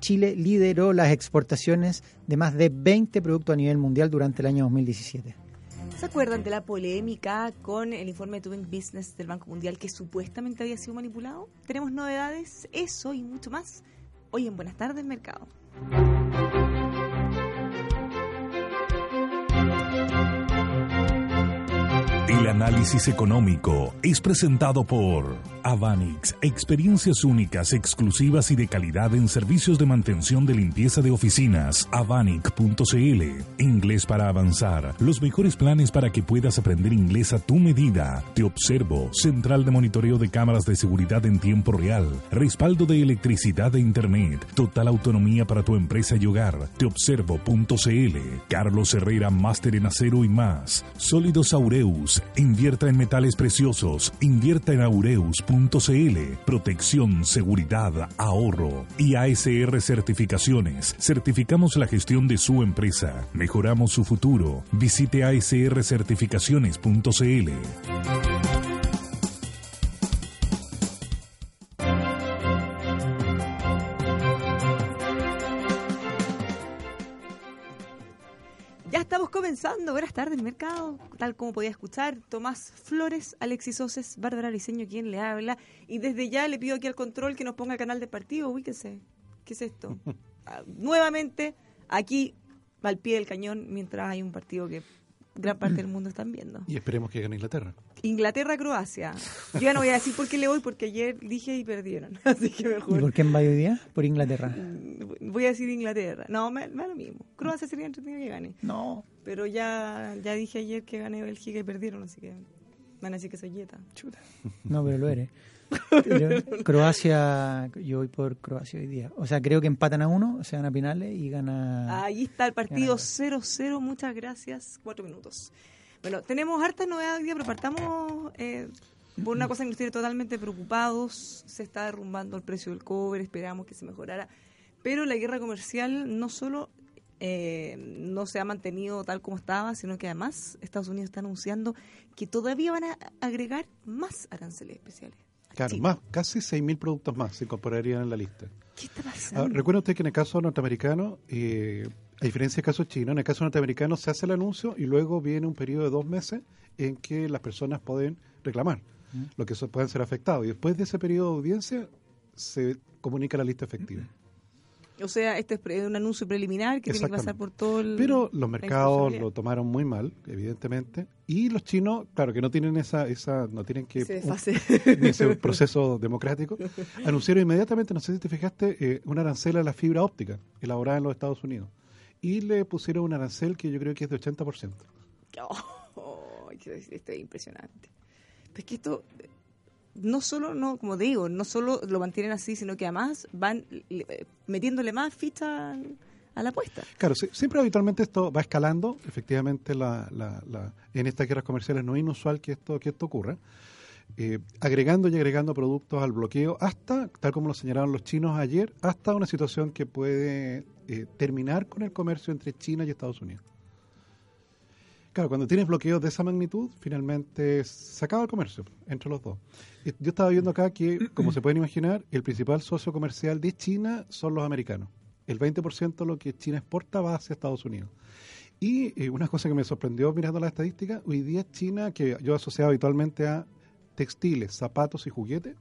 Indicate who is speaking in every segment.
Speaker 1: Chile lideró las exportaciones de más de 20 productos a nivel mundial durante el año 2017.
Speaker 2: ¿Se acuerdan de la polémica con el informe de Doing Business del Banco Mundial que supuestamente había sido manipulado? Tenemos novedades, eso y mucho más hoy en Buenas tardes Mercado.
Speaker 3: El análisis económico es presentado por Avanix, experiencias únicas, exclusivas y de calidad en servicios de mantención de limpieza de oficinas. Avanic.cl. Inglés para avanzar. Los mejores planes para que puedas aprender inglés a tu medida. Te observo. Central de monitoreo de cámaras de seguridad en tiempo real. Respaldo de electricidad e internet. Total autonomía para tu empresa y hogar. Teobservo.cl. Carlos Herrera, máster en acero y más. Sólidos Aureus. Invierta en metales preciosos. Invierta en aureus.cl protección, seguridad, ahorro y ASR Certificaciones. Certificamos la gestión de su empresa. Mejoramos su futuro. Visite asrcertificaciones.cl.
Speaker 2: Buenas tardes, mercado. Tal como podía escuchar, Tomás Flores, Alexis Oces, Bárbara Liceño, quien le habla. Y desde ya le pido aquí al control que nos ponga el canal de partido. Ubíquese. ¿Qué es esto? Ah, nuevamente, aquí al pie del cañón, mientras hay un partido que gran parte del mundo están viendo.
Speaker 4: Y esperemos que gane Inglaterra.
Speaker 2: Inglaterra-Croacia. Yo ya no voy a decir por qué le voy, porque ayer dije y perdieron. Así que mejor.
Speaker 1: ¿Y por qué en hoy día? Por Inglaterra.
Speaker 2: Mm, voy a decir Inglaterra. No, me, da lo mismo. Croacia sería entretenido que gane.
Speaker 1: No.
Speaker 2: Pero ya, ya dije ayer que gané Bélgica y perdieron, así que van a decir que soy yeta.
Speaker 1: Chuta. No, pero lo eres. Croacia, yo voy por Croacia hoy día. O sea, creo que empatan a uno, se van a penales y gana.
Speaker 2: Ahí está el partido 0-0. Muchas gracias. Cuatro minutos. Bueno, tenemos hartas novedades hoy día, pero partamos eh, por una cosa que nos tiene totalmente preocupados. Se está derrumbando el precio del cobre, esperamos que se mejorara. Pero la guerra comercial no solo eh, no se ha mantenido tal como estaba, sino que además Estados Unidos está anunciando que todavía van a agregar más aranceles especiales.
Speaker 4: Claro, más, casi 6.000 productos más se incorporarían en la lista.
Speaker 2: ¿Qué está pasando?
Speaker 4: recuerda usted que en el caso norteamericano, eh, a diferencia del caso chino, en el caso norteamericano se hace el anuncio y luego viene un periodo de dos meses en que las personas pueden reclamar, lo que pueden ser afectados. Y después de ese periodo de audiencia se comunica la lista efectiva.
Speaker 2: O sea, este es un anuncio preliminar que tiene que pasar por todo el...
Speaker 4: Pero los mercados lo tomaron muy mal, evidentemente, y los chinos, claro, que no tienen esa, esa no tienen que ese proceso democrático, anunciaron inmediatamente, no sé si te fijaste, eh, una arancel a la fibra óptica elaborada en los Estados Unidos, y le pusieron un arancel que yo creo que es de 80%.
Speaker 2: Oh, esto es impresionante. es que esto no solo, no como digo, no solo lo mantienen así, sino que además van metiéndole más ficha a la apuesta.
Speaker 4: Claro, siempre habitualmente esto va escalando. Efectivamente, la, la, en estas guerras comerciales no es inusual que esto, que esto ocurra. Eh, agregando y agregando productos al bloqueo hasta, tal como lo señalaron los chinos ayer, hasta una situación que puede eh, terminar con el comercio entre China y Estados Unidos. Claro, cuando tienes bloqueos de esa magnitud, finalmente se acaba el comercio entre los dos. Yo estaba viendo acá que, como se pueden imaginar, el principal socio comercial de China son los americanos. El 20% de lo que China exporta va hacia Estados Unidos. Y eh, una cosa que me sorprendió mirando la estadística, hoy día China, que yo asociado habitualmente a textiles, zapatos y juguetes,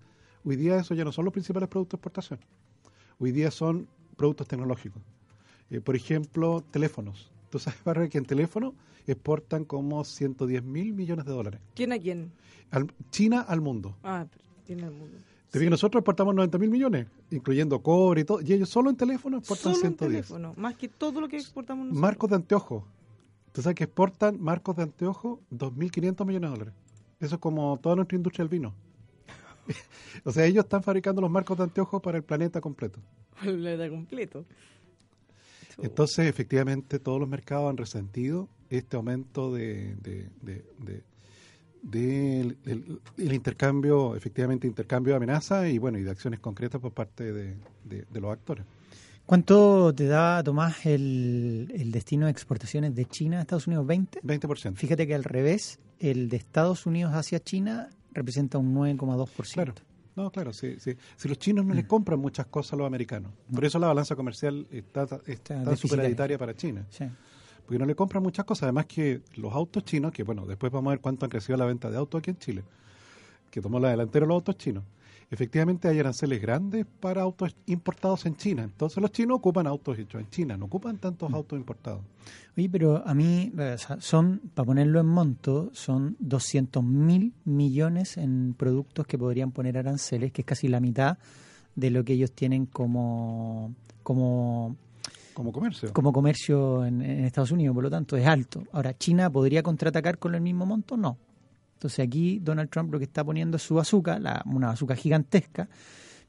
Speaker 4: hoy día eso ya no son los principales productos de exportación. Hoy día son productos tecnológicos. Eh, por ejemplo, teléfonos. Tú sabes, Barra, que en teléfono exportan como 110 mil millones de dólares.
Speaker 2: ¿Quién a quién?
Speaker 4: China al mundo.
Speaker 2: Ah, China al mundo.
Speaker 4: Te que nosotros exportamos 90 mil millones, incluyendo cobre y todo, y ellos solo en teléfono exportan solo 110. En teléfono,
Speaker 2: más que todo lo que exportamos nosotros.
Speaker 4: Marcos de anteojos. Tú sabes que exportan marcos de anteojos 2.500 millones de dólares. Eso es como toda nuestra industria del vino. o sea, ellos están fabricando los marcos de anteojos para el planeta completo.
Speaker 2: El planeta completo.
Speaker 4: Entonces, efectivamente, todos los mercados han resentido este aumento de, de, de, de- del- el intercambio, efectivamente, intercambio de amenazas y bueno, y de acciones concretas por parte de, de- de los actores.
Speaker 1: ¿Cuánto te da, Tomás, el, el destino de exportaciones de China a Estados Unidos? ¿20?
Speaker 4: 20%.
Speaker 1: Fíjate que al revés, el de Estados Unidos hacia China representa un 9,2%.
Speaker 4: Claro. No, claro, sí, sí. Si los chinos no les compran muchas cosas a los americanos. Por eso la balanza comercial está, está,
Speaker 1: deficitaria.
Speaker 4: superavitaria para China.
Speaker 1: Sí.
Speaker 4: Porque no le compran muchas cosas. Además que los autos chinos, que bueno, después vamos a ver cuánto han crecido la venta de autos aquí en Chile, que tomó la delantera los autos chinos. Efectivamente hay aranceles grandes para autos importados en China. Entonces los chinos ocupan autos hechos en China, no ocupan tantos
Speaker 1: Mm.
Speaker 4: autos importados.
Speaker 1: Oye, pero a mí, o sea, son, para ponerlo en monto, son 200 mil millones en productos que podrían poner aranceles, que es casi la mitad de lo que ellos tienen como, como,
Speaker 4: Como comercio.
Speaker 1: como comercio en, en Estados Unidos, por lo tanto es alto. Ahora, ¿China podría contraatacar con el mismo monto? No. Entonces aquí Donald Trump lo que está poniendo es su bazooka, la, una bazooka gigantesca,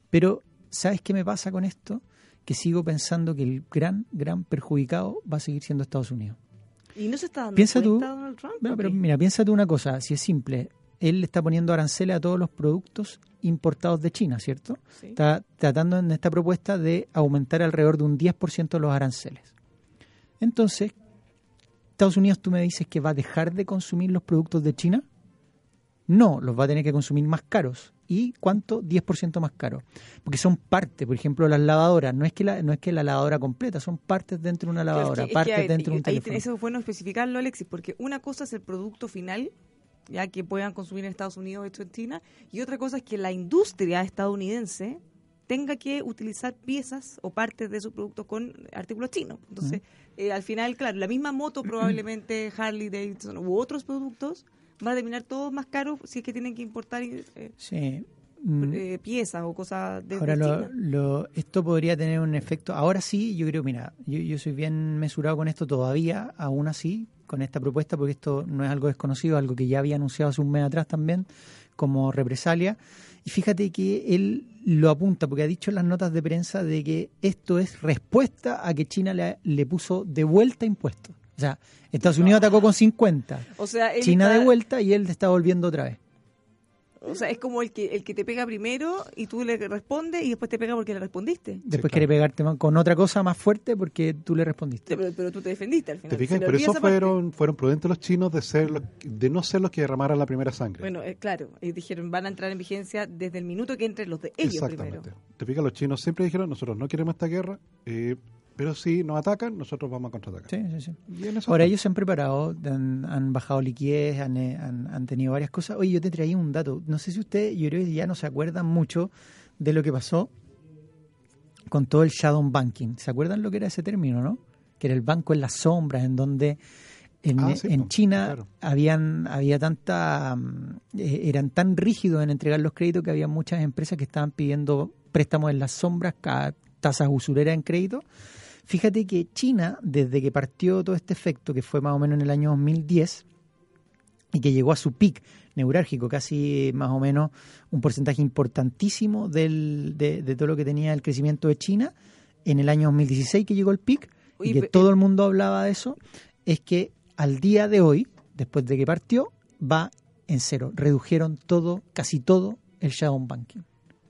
Speaker 1: pero ¿sabes qué me pasa con esto? Que sigo pensando que el gran, gran perjudicado va a seguir siendo Estados Unidos.
Speaker 2: Y no se está dando
Speaker 1: Piensa tú-
Speaker 2: Donald Trump.
Speaker 1: Bueno,
Speaker 2: ¿o
Speaker 1: pero mira, piensa tú una cosa, si es simple, él le está poniendo aranceles a todos los productos importados de China, ¿cierto?
Speaker 2: Sí.
Speaker 1: Está tratando en esta propuesta de aumentar alrededor de un 10% los aranceles. Entonces, Estados Unidos, tú me dices que va a dejar de consumir los productos de China. No, los va a tener que consumir más caros. ¿Y cuánto? 10% más caro. Porque son partes, por ejemplo, las lavadoras. No es que la, no es que la lavadora completa, son partes dentro de una
Speaker 2: es
Speaker 1: lavadora,
Speaker 2: que- es que,
Speaker 1: partes
Speaker 2: ver,
Speaker 1: dentro de un teléfono.
Speaker 2: Eso es bueno especificarlo, Alexis, porque una cosa es el producto final, ya que puedan consumir en Estados Unidos hecho en China, y otra cosa es que la industria estadounidense tenga que utilizar piezas o partes de sus productos con artículos chinos. Entonces, eh, al final, claro, la misma moto probablemente Harley Davidson u otros productos van a terminar todos más caros si es que tienen que importar eh,
Speaker 1: Sí. Mm,
Speaker 2: eh, piezas o cosas de,
Speaker 1: Ahora, lo- esto podría tener un efecto. Ahora sí, yo creo, mira, yo, yo soy bien mesurado con esto todavía, aún así, con esta propuesta, porque esto no es algo desconocido, algo que ya había anunciado hace un mes atrás también, como represalia. Y fíjate que él lo apunta, porque ha dicho en las notas de prensa de que esto es respuesta a que China le, le puso de vuelta impuestos. O sea, Estados Unidos atacó con 50,
Speaker 2: O sea, él
Speaker 1: China
Speaker 2: está-
Speaker 1: de vuelta y él está volviendo otra vez.
Speaker 2: O sea, es como el que el que te pega primero y tú le respondes y después te pega porque le respondiste.
Speaker 1: Después
Speaker 4: claro.
Speaker 1: quiere pegarte con otra cosa más fuerte porque tú le respondiste.
Speaker 2: Pero, pero tú te defendiste al final.
Speaker 4: ¿Te fijas?
Speaker 2: Olvida
Speaker 4: eso
Speaker 2: parte.
Speaker 4: fueron, fueron prudentes los chinos de ser los- de no ser los que derramaran la primera sangre.
Speaker 2: Bueno, eh, claro, y dijeron van a entrar en vigencia desde el minuto que entren los de ellos
Speaker 4: Exactamente.
Speaker 2: primero.
Speaker 4: Te fijas, los chinos siempre dijeron, nosotros no queremos esta guerra, eh, pero si nos atacan, nosotros vamos a contraatacar.
Speaker 1: Sí, sí, sí. Ahora
Speaker 4: están.
Speaker 1: ellos se han preparado, han, han bajado liquidez, han, eh, han, han tenido varias cosas. Oye, yo te traía un dato. No sé si ustedes, yo creo que ya no se acuerdan mucho de lo que pasó con todo el shadow banking. ¿Se acuerdan lo que era ese término, no? Que era el banco en las sombras, en donde en,
Speaker 4: Ah, sí,
Speaker 1: en
Speaker 4: pues,
Speaker 1: China
Speaker 4: claro.
Speaker 1: habían había tanta mm, eh, eran tan rígidos en entregar los créditos que había muchas empresas que estaban pidiendo préstamos en las sombras, tasas usureras en crédito. Fíjate que China, desde que partió todo este efecto, que fue más o menos en el año 2010, y que llegó a su pic neurálgico, casi más o menos un porcentaje importantísimo del, de, de todo lo que tenía el crecimiento de China, en el año 2016 que llegó el pic, y que
Speaker 2: pe-
Speaker 1: todo el mundo hablaba de eso, es que al día de hoy, después de que partió, va en cero. Redujeron todo, casi todo, el shadow banking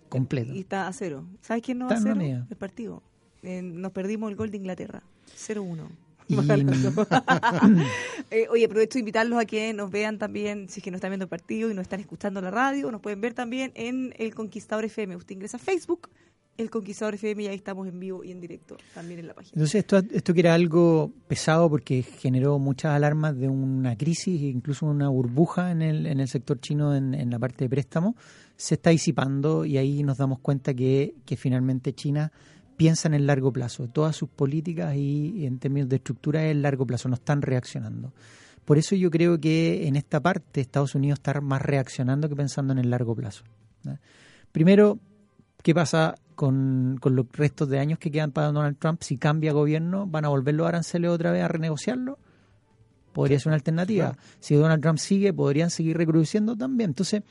Speaker 1: completo.
Speaker 2: Y está a cero. ¿Sabes quién no va a cero? El partido. Eh, nos perdimos el gol de Inglaterra. 0-1.
Speaker 1: Y-
Speaker 2: Eh, oye, aprovecho de invitarlos a que nos vean también, si es que no están viendo el partido y no están escuchando la radio, nos pueden ver también en El Conquistador FM. Usted ingresa a Facebook, El Conquistador FM, y ahí estamos en vivo y en directo también en la página.
Speaker 1: Entonces esto, esto que era algo pesado porque generó muchas alarmas de una crisis e incluso una burbuja en el, en el sector chino en, en la parte de préstamo, se está disipando y ahí nos damos cuenta que, que finalmente China piensa en el largo plazo. Todas sus políticas y en términos de estructura es el largo plazo, no están reaccionando. Por eso yo creo que en esta parte Estados Unidos está más reaccionando que pensando en el largo plazo. ¿no? Primero, ¿qué pasa con, con los restos de años que quedan para Donald Trump? Si cambia gobierno, ¿van a volver los aranceles otra vez a renegociarlo? Podría ser una alternativa.
Speaker 4: Claro.
Speaker 1: Si Donald Trump sigue, podrían seguir reproduciendo también. Entonces,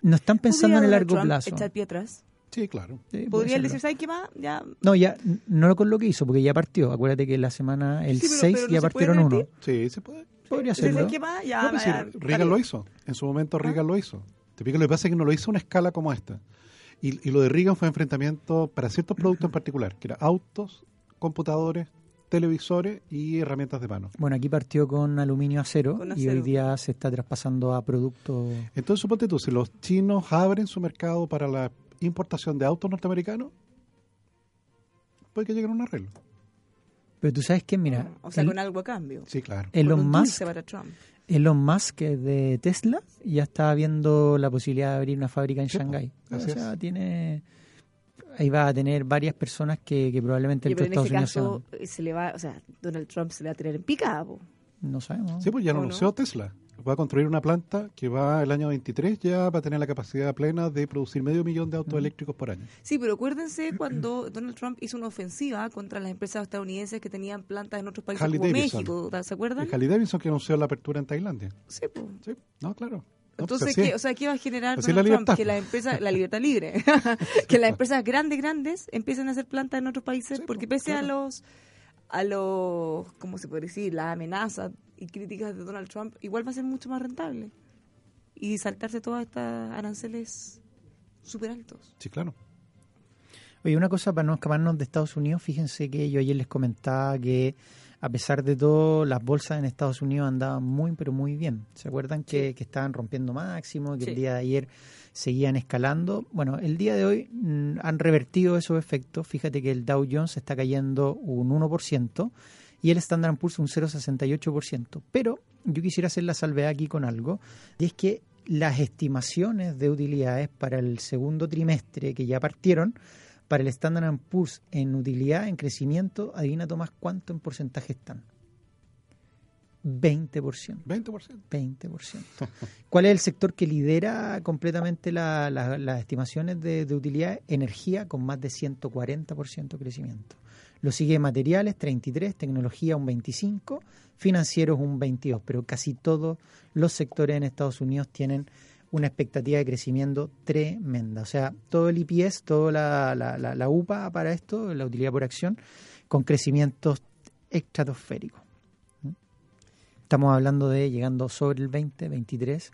Speaker 1: no están pensando en el
Speaker 2: ¿Podría
Speaker 1: largo
Speaker 2: Trump
Speaker 1: plazo.
Speaker 2: Echar pie atrás.
Speaker 4: Sí, claro.
Speaker 1: Sí,
Speaker 2: Podría decir, ¿sabes qué más? Ya.
Speaker 1: No, ya, no con lo que hizo, porque ya partió. Acuérdate que la semana, el
Speaker 2: Sí, pero-
Speaker 1: 6
Speaker 2: pero no
Speaker 1: ya partieron uno.
Speaker 4: Sí, se puede.
Speaker 1: Podría
Speaker 2: ¿Sabes
Speaker 1: serlo.
Speaker 2: qué más? Ya.
Speaker 4: No, pues
Speaker 2: ya,
Speaker 4: Reagan lo hizo. En su momento Reagan lo hizo. Te pico, lo que pasa es que no lo hizo a una escala como esta. Y, y lo de Reagan fue enfrentamiento para ciertos productos en particular, que eran autos, computadores, televisores y herramientas de mano.
Speaker 1: Bueno, aquí partió con aluminio acero,
Speaker 2: Con
Speaker 1: y
Speaker 2: acero.
Speaker 1: hoy día se está traspasando a productos.
Speaker 4: Entonces, suponte tú, si los chinos abren su mercado para la importación de autos norteamericanos, puede que lleguen a un arreglo.
Speaker 1: Pero tú sabes que, mira,
Speaker 2: O sea,
Speaker 1: el-
Speaker 2: con algo a cambio.
Speaker 4: Sí, claro.
Speaker 1: Elon Musk,
Speaker 2: dulce para Trump.
Speaker 1: Elon Musk que es de Tesla ya está viendo la posibilidad de abrir una fábrica en
Speaker 4: Sí, po,
Speaker 1: Shanghái. O sea,
Speaker 4: es.
Speaker 1: tiene ahí va a tener varias personas que, que probablemente
Speaker 2: Oye,
Speaker 1: entre
Speaker 2: pero en
Speaker 1: Estados
Speaker 2: ese
Speaker 1: Unidos se
Speaker 2: caso
Speaker 1: van.
Speaker 2: se le va, o sea, Donald Trump se le va a tener en pica, po.
Speaker 1: No sabemos.
Speaker 4: Sí, pues ya lo
Speaker 2: ¿O no?
Speaker 4: anunció Tesla. Va a construir una planta que va el año 23 ya va a tener la capacidad plena de producir medio millón de autos eléctricos por año.
Speaker 2: Sí, pero acuérdense cuando Donald Trump hizo una ofensiva contra las empresas estadounidenses que tenían plantas en otros países
Speaker 4: Harley
Speaker 2: como
Speaker 4: Davidson.
Speaker 2: México, ¿se acuerdan?
Speaker 4: Y Harley Davidson que anunció la apertura en Tailandia.
Speaker 2: Sí.
Speaker 4: Sí, no, claro. No, pues
Speaker 2: Entonces,
Speaker 4: así
Speaker 2: ¿qué,
Speaker 4: es.
Speaker 2: o sea, ¿qué va a generar Donald Trump? Que las empresas, la libertad libre, que las empresas grandes, grandes empiecen a hacer plantas en otros países,
Speaker 4: Sí,
Speaker 2: porque
Speaker 4: pues,
Speaker 2: pese a los, a los, ¿cómo se puede decir? Las amenazas y críticas de Donald Trump, igual va a ser mucho más rentable. Y saltarse todas estas aranceles súper altos.
Speaker 4: Sí, claro.
Speaker 1: Oye, una cosa para no escaparnos de Estados Unidos, fíjense que yo ayer les comentaba que a pesar de todo, las bolsas en Estados Unidos andaban muy, pero muy bien. ¿Se acuerdan que, que estaban rompiendo máximo, que
Speaker 2: Sí.
Speaker 1: el día de ayer seguían escalando? Bueno, el día de hoy mm, han revertido esos efectos. Fíjate que el Dow Jones está cayendo un 1% y el Standard Poor's un 0,68%. Pero yo quisiera hacer la salvedad aquí con algo, y es que las estimaciones de utilidades para el segundo trimestre que ya partieron, para el Standard Poor's en utilidad, en crecimiento, adivina Tomás cuánto en porcentaje están. 20%.
Speaker 4: 20%.
Speaker 1: 20%. ¿Cuál es el sector que lidera completamente la- la- las estimaciones de, de utilidad? Energía con más de 140% de crecimiento. Lo sigue materiales, 33, tecnología un 25, financieros un 22, pero casi todos los sectores en Estados Unidos tienen una expectativa de crecimiento tremenda. O sea, todo el IPS, toda la, la, UPA para esto, la utilidad por acción, con crecimientos estratosféricos. Estamos hablando de llegando sobre el 20, 23.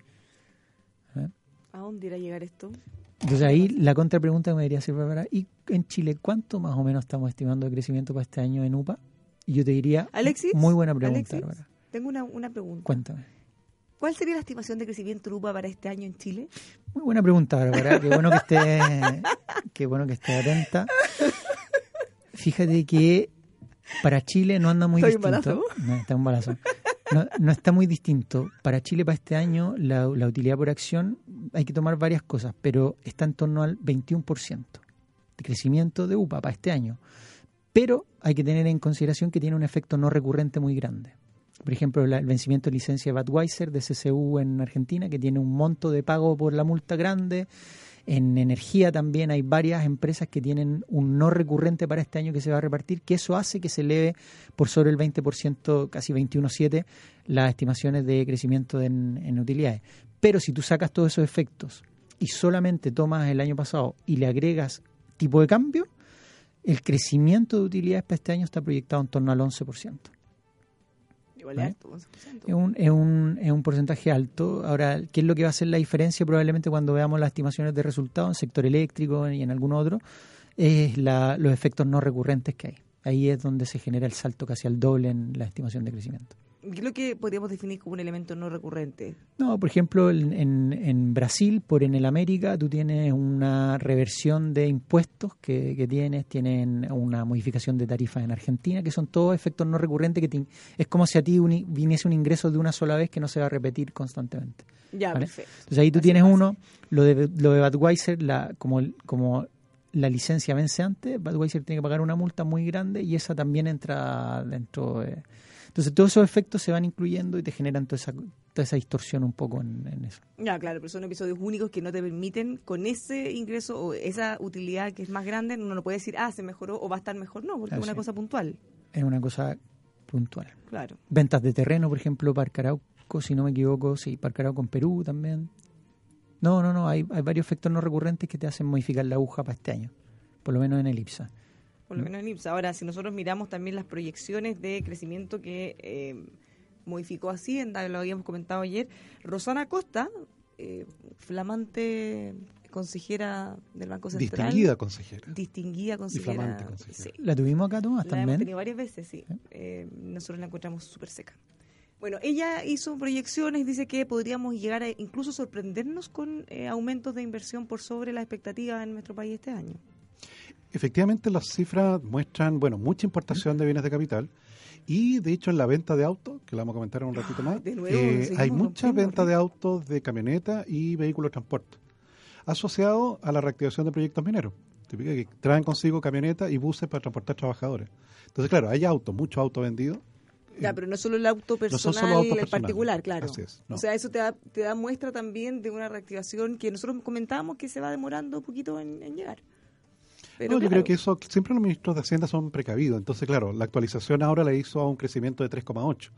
Speaker 2: ¿A dónde irá a llegar esto?
Speaker 1: Entonces ahí la contrapregunta que me debería hacer para ¿y en Chile cuánto más o menos estamos estimando de crecimiento para este año en UPA? Y yo te diría,
Speaker 2: Alexis,
Speaker 1: muy buena pregunta,
Speaker 2: Alexis. Tengo una, una pregunta.
Speaker 1: Cuéntame.
Speaker 2: ¿Cuál sería la estimación de crecimiento Lupa para este año en Chile?
Speaker 1: Muy buena pregunta, Bárbara. Qué bueno que esté, qué bueno que esté atenta. Fíjate que para Chile no anda muy
Speaker 2: ¿Estoy
Speaker 1: distinto. No, está embarazo. No, no está muy distinto. Para Chile, para este año, la, utilidad por acción, hay que tomar varias cosas, pero está en torno al 21% de crecimiento de UPA para este año. Pero hay que tener en consideración que tiene un efecto no recurrente muy grande. Por ejemplo, la- el vencimiento de licencia de Budweiser de CCU en Argentina, que tiene un monto de pago por la multa grande. En energía también hay varias empresas que tienen un no recurrente para este año que se va a repartir, que eso hace que se eleve por sobre el 20%, casi 21,7, las estimaciones de crecimiento en, en utilidades. Pero si tú sacas todos esos efectos y solamente tomas el año pasado y le agregas tipo de cambio, el crecimiento de utilidades para este año está proyectado en torno al 11%.
Speaker 2: Igual
Speaker 1: ¿Vale?
Speaker 2: es alto, 11%.
Speaker 1: Es un, es, un, es un porcentaje alto. Ahora, ¿qué es lo que va a hacer la diferencia probablemente cuando veamos las estimaciones de resultados en sector eléctrico y en algún otro? Es la, los efectos no recurrentes que hay. Ahí es donde se genera el salto casi al doble en la estimación de crecimiento.
Speaker 2: ¿Qué es lo que podríamos definir como un elemento no recurrente?
Speaker 1: No, por ejemplo, en, en, en Brasil, por en el América, tú tienes una reversión de impuestos que, que tienes, tienen una modificación de tarifas en Argentina, que son todos efectos no recurrentes, que te- es como si a ti viniese un ingreso de una sola vez que no se va a repetir constantemente.
Speaker 2: Ya,
Speaker 1: ¿vale?
Speaker 2: perfecto.
Speaker 1: Entonces ahí tú
Speaker 2: Así
Speaker 1: tienes
Speaker 2: pasa.
Speaker 1: uno, lo de, lo de Budweiser, la, como, como la licencia vence antes, Budweiser tiene que pagar una multa muy grande y esa también entra dentro de... Entonces todos esos efectos se van incluyendo y te generan toda esa, toda esa distorsión un poco en, en eso.
Speaker 2: Ya, claro, pero son episodios únicos que no te permiten, con ese ingreso o esa utilidad que es más grande, uno no puede decir, ah, se mejoró o va a estar mejor. No, porque es una
Speaker 1: es.
Speaker 2: cosa puntual.
Speaker 1: Es una cosa puntual.
Speaker 2: Claro.
Speaker 1: Ventas de terreno, por ejemplo, Parque Arauco, si no me equivoco, sí, Parque Arauco en Perú también. No, no, no, hay, hay varios efectos no recurrentes que te hacen modificar la aguja para este año, por lo menos en el IPSA.
Speaker 2: Por lo menos en IPSA. Ahora, si nosotros miramos también las proyecciones de crecimiento que eh, modificó Hacienda, lo habíamos comentado ayer, Rosana Costa, eh, flamante consejera del Banco Central.
Speaker 4: Distinguida consejera.
Speaker 2: Distinguida consejera.
Speaker 4: Y flamante consejera.
Speaker 2: Sí.
Speaker 1: ¿La tuvimos acá, Tomás,
Speaker 2: La
Speaker 1: también?
Speaker 2: hemos tenido varias veces, sí. Eh, nosotros la encontramos súper seca. Bueno, ella hizo proyecciones, dice que podríamos llegar a incluso sorprendernos con eh, aumentos de inversión por sobre las expectativas en nuestro país este año.
Speaker 4: Efectivamente, las cifras muestran, bueno, mucha importación de bienes de capital y, de hecho, en la venta de autos, que la vamos a comentar en un ratito más,
Speaker 2: de nuevo,
Speaker 4: eh, hay mucha venta de autos de camioneta y vehículos de transporte, asociado a la reactivación de proyectos mineros. Típica que traen consigo camionetas y buses para transportar trabajadores. Entonces, claro, hay autos, muchos autos vendidos.
Speaker 2: Ya, pero no solo el auto
Speaker 4: son
Speaker 2: personal,
Speaker 4: solo autos
Speaker 2: el
Speaker 4: personales.
Speaker 2: particular, claro.
Speaker 4: Así es, no.
Speaker 2: O sea, eso te da, te da muestra también de una reactivación que nosotros comentábamos que se va demorando un poquito en, en llegar. Pero
Speaker 4: No, yo creo que eso, siempre los ministros de Hacienda son precavidos. Entonces, claro, la actualización ahora la hizo a un crecimiento de 3,8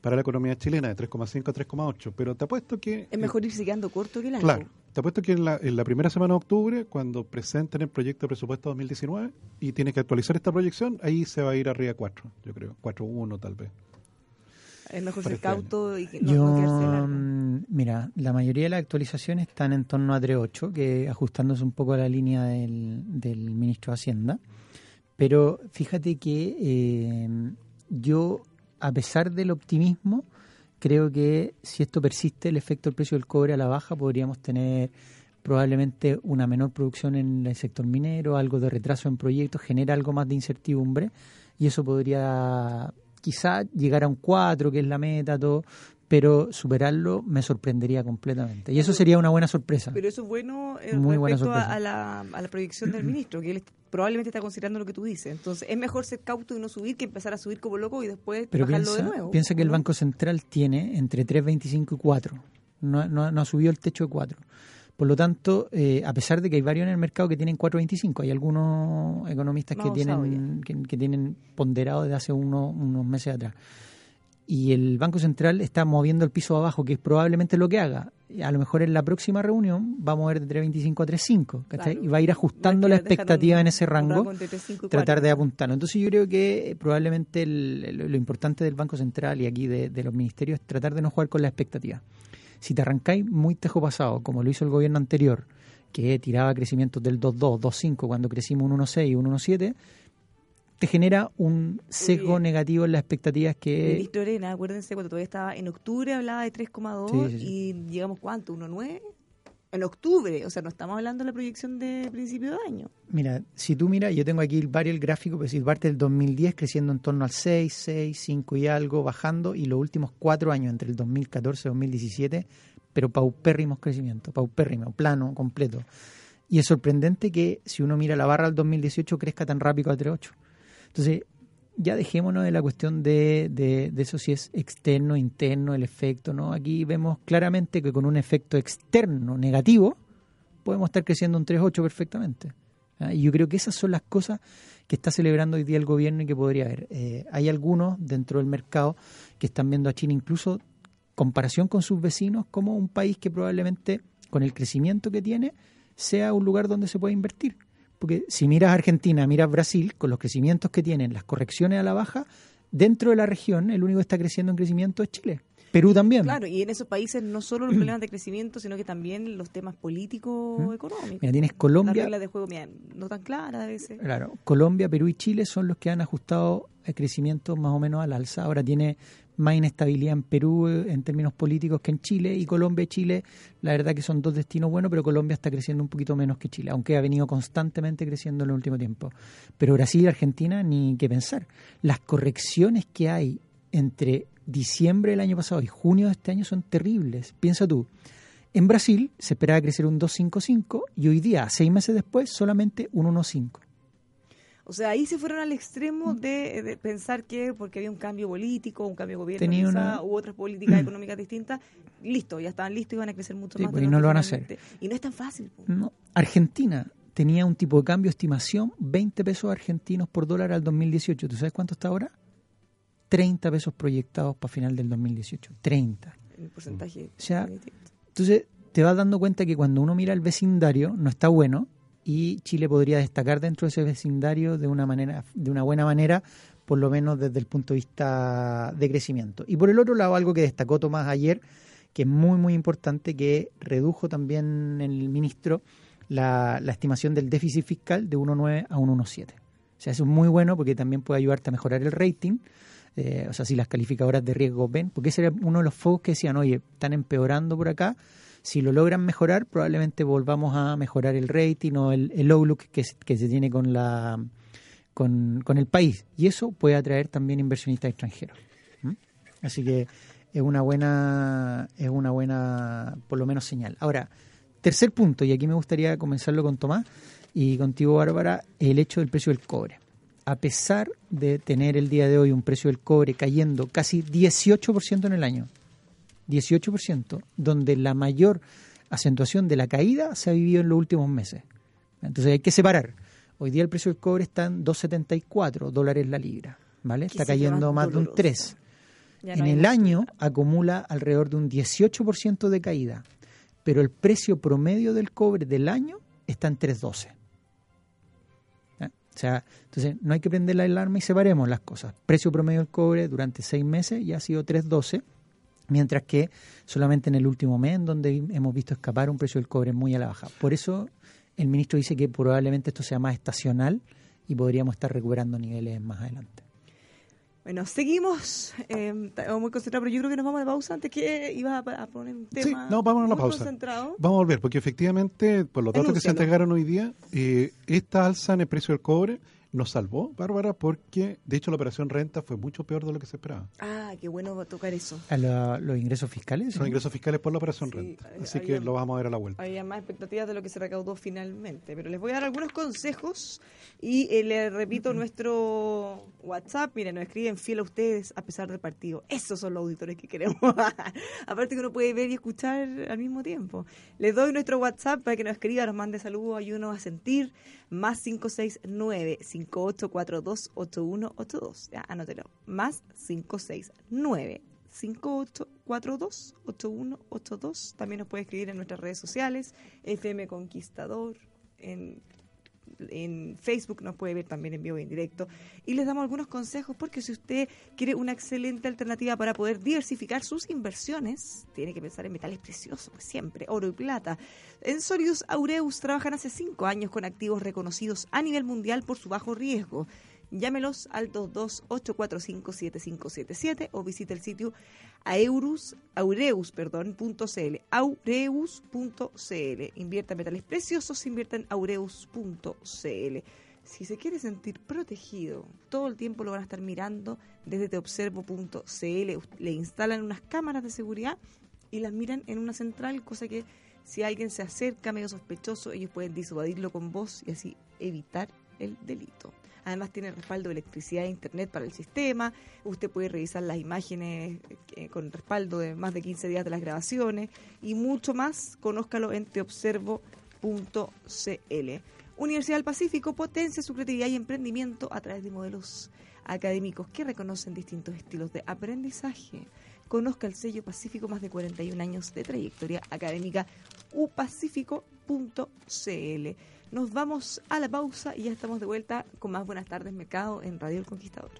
Speaker 4: para la economía chilena, de 3,5 a 3,8. Pero te apuesto que...
Speaker 2: es mejor irse quedando corto que largo.
Speaker 4: Claro, te apuesto que en la, en la primera semana de octubre, cuando presenten el proyecto de presupuesto 2019 y tiene que actualizar esta proyección, ahí se va a ir arriba 4, yo creo, 4,1 tal vez.
Speaker 2: Es mejor ser cauto y no,
Speaker 1: Yo,
Speaker 2: no quedarse largo.
Speaker 1: mm, mira, la mayoría de las actualizaciones están en torno a 3.8, que ajustándose un poco a la línea del, del ministro de Hacienda. Pero fíjate que eh, yo, a pesar del optimismo, creo que si esto persiste, el efecto del precio del cobre a la baja, podríamos tener probablemente una menor producción en el sector minero, algo de retraso en proyectos, genera algo más de incertidumbre y eso podría quizá llegar a un 4, que es la meta, todo, pero superarlo me sorprendería completamente. Y eso sería una buena sorpresa.
Speaker 2: Pero eso es bueno eh,
Speaker 1: Muy buena
Speaker 2: respecto a,
Speaker 1: sorpresa.
Speaker 2: a la, a la proyección del ministro, que él probablemente está considerando lo que tú dices. Entonces, es mejor ser cauto y no subir que empezar a subir como loco y después
Speaker 1: Pero
Speaker 2: bajarlo
Speaker 1: piensa,
Speaker 2: de nuevo.
Speaker 1: piensa que el. Banco Central tiene entre 3,25 y 4. No, no, no ha subido el techo de 4. Por lo tanto, eh, a pesar de que hay varios en el mercado que tienen 4,25, hay algunos economistas que tienen, que, que tienen ponderado desde hace uno- unos meses atrás. Y el Banco Central está moviendo el piso abajo, que es probablemente lo que haga. A lo mejor en la próxima reunión va a mover de 3,25 a 3,5. ¿cachai?
Speaker 2: Claro.
Speaker 1: Y va a ir ajustando la expectativa
Speaker 2: un-
Speaker 1: en ese rango
Speaker 2: entre 3,5 y
Speaker 1: tratar
Speaker 2: 4.
Speaker 1: de apuntarlo. Entonces yo creo que eh, probablemente el- el- lo importante del Banco Central y aquí de, de los ministerios es tratar de no jugar con la expectativa. Si te arrancáis muy tejo pasado, como lo hizo el gobierno anterior, que tiraba crecimientos del 2.2, 2.5 cuando crecimos un 1.6 y un 1.7, te genera un sesgo negativo en las expectativas que...
Speaker 2: Ministro Arena, acuérdense cuando todavía estaba en octubre hablaba de 3,2
Speaker 1: Sí, sí, sí.
Speaker 2: y llegamos cuánto, 1,9 en octubre, o sea, no estamos hablando de la proyección de principio de año.
Speaker 1: Mira, si tú miras, yo tengo aquí el varios el gráfico, pues, es decir, parte del 2010 creciendo en torno al 6, 6, 5 y algo, bajando, y los últimos cuatro años, entre el 2014 y 2017, pero paupérrimos crecimientos, paupérrimo, plano, completo. Y es sorprendente que si uno mira la barra del 2018 crezca tan rápido a 3.8. Entonces, ya dejémonos de la cuestión de, de, eso si es externo, interno, el efecto, ¿no? Aquí vemos claramente que con un efecto externo negativo podemos estar creciendo un 3.8 perfectamente. ¿ah? Y yo creo que esas son las cosas que está celebrando hoy día el gobierno y que podría haber. Eh, hay algunos dentro del mercado que están viendo a China incluso comparación con sus vecinos como un país que probablemente con el crecimiento que tiene sea un lugar donde se puede invertir. Porque si miras Argentina, miras Brasil, con los crecimientos que tienen, las correcciones a la baja, dentro de la región el único que está creciendo en crecimiento es Chile. Perú también.
Speaker 2: Claro, y en esos países no solo los problemas de crecimiento, sino que también los temas políticos, económicos.
Speaker 1: Mira, tienes
Speaker 2: Las
Speaker 1: Colombia,
Speaker 2: reglas de juego, mira, no tan claras a veces.
Speaker 1: Claro, Colombia, Perú y Chile son los que han ajustado el crecimiento más o menos al alza. Ahora tiene más inestabilidad en Perú en términos políticos que en Chile y Colombia y Chile, la verdad que son dos destinos buenos, pero Colombia está creciendo un poquito menos que Chile, aunque ha venido constantemente creciendo en el último tiempo. Pero Brasil y Argentina ni que pensar. Las correcciones que hay entre diciembre del año pasado y junio de este año son terribles. Piensa tú, en Brasil se esperaba crecer un 2,55 y hoy día, seis meses después, solamente un 1,5.
Speaker 2: O sea, ahí se fueron al
Speaker 1: Mm.
Speaker 2: extremo de, de pensar que porque había un cambio político, un cambio de gobierno
Speaker 1: Tenía
Speaker 2: quizá,
Speaker 1: una-
Speaker 2: u otras políticas económicas distintas, listo, ya estaban listos y iban a crecer mucho
Speaker 1: Sí,
Speaker 2: más.
Speaker 1: pues, y no lo van a hacer.
Speaker 2: Y no es tan fácil.
Speaker 1: No. Argentina tenía un tipo de cambio estimación 20 pesos argentinos por dólar al 2018. ¿Tú sabes cuánto está ahora? 30 pesos proyectados para final del 2018. 30.
Speaker 2: El porcentaje.
Speaker 1: O sea. Entonces, te vas dando cuenta que cuando uno mira el vecindario no está bueno y Chile podría destacar dentro de ese vecindario de una manera, de una buena manera, por lo menos desde el punto de vista de crecimiento. Y por el otro lado, algo que destacó Tomás ayer, que es muy muy importante, que redujo también el ministro la, la estimación del déficit fiscal de 1,9 a 1,17. O sea, eso es muy bueno porque también puede ayudarte a mejorar el rating. Eh, o sea, si las calificadoras de riesgo ven, porque ese era uno de los focos que decían, oye, están empeorando por acá, si lo logran mejorar, probablemente volvamos a mejorar el rating o el, el outlook que, se tiene con, la, con, con, el país. Y eso puede atraer también inversionistas extranjeros. ¿Mm? Así que es una buena, es una buena, por lo menos, señal. Ahora, tercer punto, y aquí me gustaría comenzarlo con Tomás y contigo, Bárbara, el hecho del precio del cobre. A pesar de tener el día de hoy un precio del cobre cayendo casi 18% en el año, 18%, donde la mayor acentuación de la caída se ha vivido en los últimos meses. Entonces hay que separar. Hoy día el precio del cobre está en 2,74 dólares la libra, ¿vale? Está cayendo más de un 3. Ya en el año acumula alrededor de un 18% de caída, pero el precio promedio del cobre del año está en 3,12. O sea, entonces no hay que prender la alarma y separemos las cosas. Precio promedio del cobre durante seis meses ya ha sido 3,12 mientras que solamente en el último mes en donde hemos visto escapar un precio del cobre muy a la baja. Por eso el ministro dice que probablemente esto sea más estacional y podríamos estar recuperando niveles más adelante.
Speaker 2: Bueno, seguimos, eh, estamos muy concentrados, pero yo creo que nos vamos a pausa antes que ibas a, a, poner un tema.
Speaker 4: Sí, no, vamos a la pausa. Vamos a volver, porque efectivamente, por los datos que se entregaron hoy día, eh, esta alza en el precio del cobre nos salvó, Bárbara, porque de hecho la operación renta fue mucho peor de lo que se esperaba.
Speaker 2: Ah, qué bueno tocar eso.
Speaker 1: ¿A la, ¿Los ingresos fiscales?
Speaker 4: Los ingresos fiscales por la operación sí, renta. Así había, que lo vamos a ver a la vuelta.
Speaker 2: Había más expectativas de lo que se recaudó finalmente. Pero les voy a dar algunos consejos y eh, les repito nuestro WhatsApp. Miren, nos escriben fiel a ustedes a pesar del partido. Esos son los auditores que queremos. Aparte que uno puede ver y escuchar al mismo tiempo. Les doy nuestro WhatsApp para que nos escriba, nos mande saludos, ayúdenos a sentir. Más 569 5842-8182. Ya, anótelo. Más 569 5842-8182. También nos puede escribir en nuestras redes sociales, FM Conquistador, en, en Facebook nos puede ver también en vivo y en directo. Y les damos algunos consejos porque si usted quiere una excelente alternativa para poder diversificar sus inversiones, tiene que pensar en metales preciosos, siempre, oro y plata. En Sorius Aureus trabajan hace cinco años con activos reconocidos a nivel mundial por su bajo riesgo. Llámelos al 228457577 o visite el sitio aurus, aureus, perdón, .cl, aureus.cl. Invierta metales preciosos, invierta en aureus.cl. Si se quiere sentir protegido, todo el tiempo lo van a estar mirando desde teobservo.cl. Le instalan unas cámaras de seguridad y las miran en una central, cosa que si alguien se acerca medio sospechoso, ellos pueden disuadirlo con voz y así evitar el delito. Además tiene respaldo de electricidad e internet para el sistema. Usted puede revisar las imágenes eh, con respaldo de más de 15 días de las grabaciones y mucho más. Conózcalo en teobservo.cl. Universidad del Pacífico potencia su creatividad y emprendimiento a través de modelos académicos que reconocen distintos estilos de aprendizaje. Conozca el sello Pacífico, más de 41 años de trayectoria académica, upacífico.cl. Nos vamos a la pausa y ya estamos de vuelta con más Buenas tardes Mercado en Radio El Conquistador.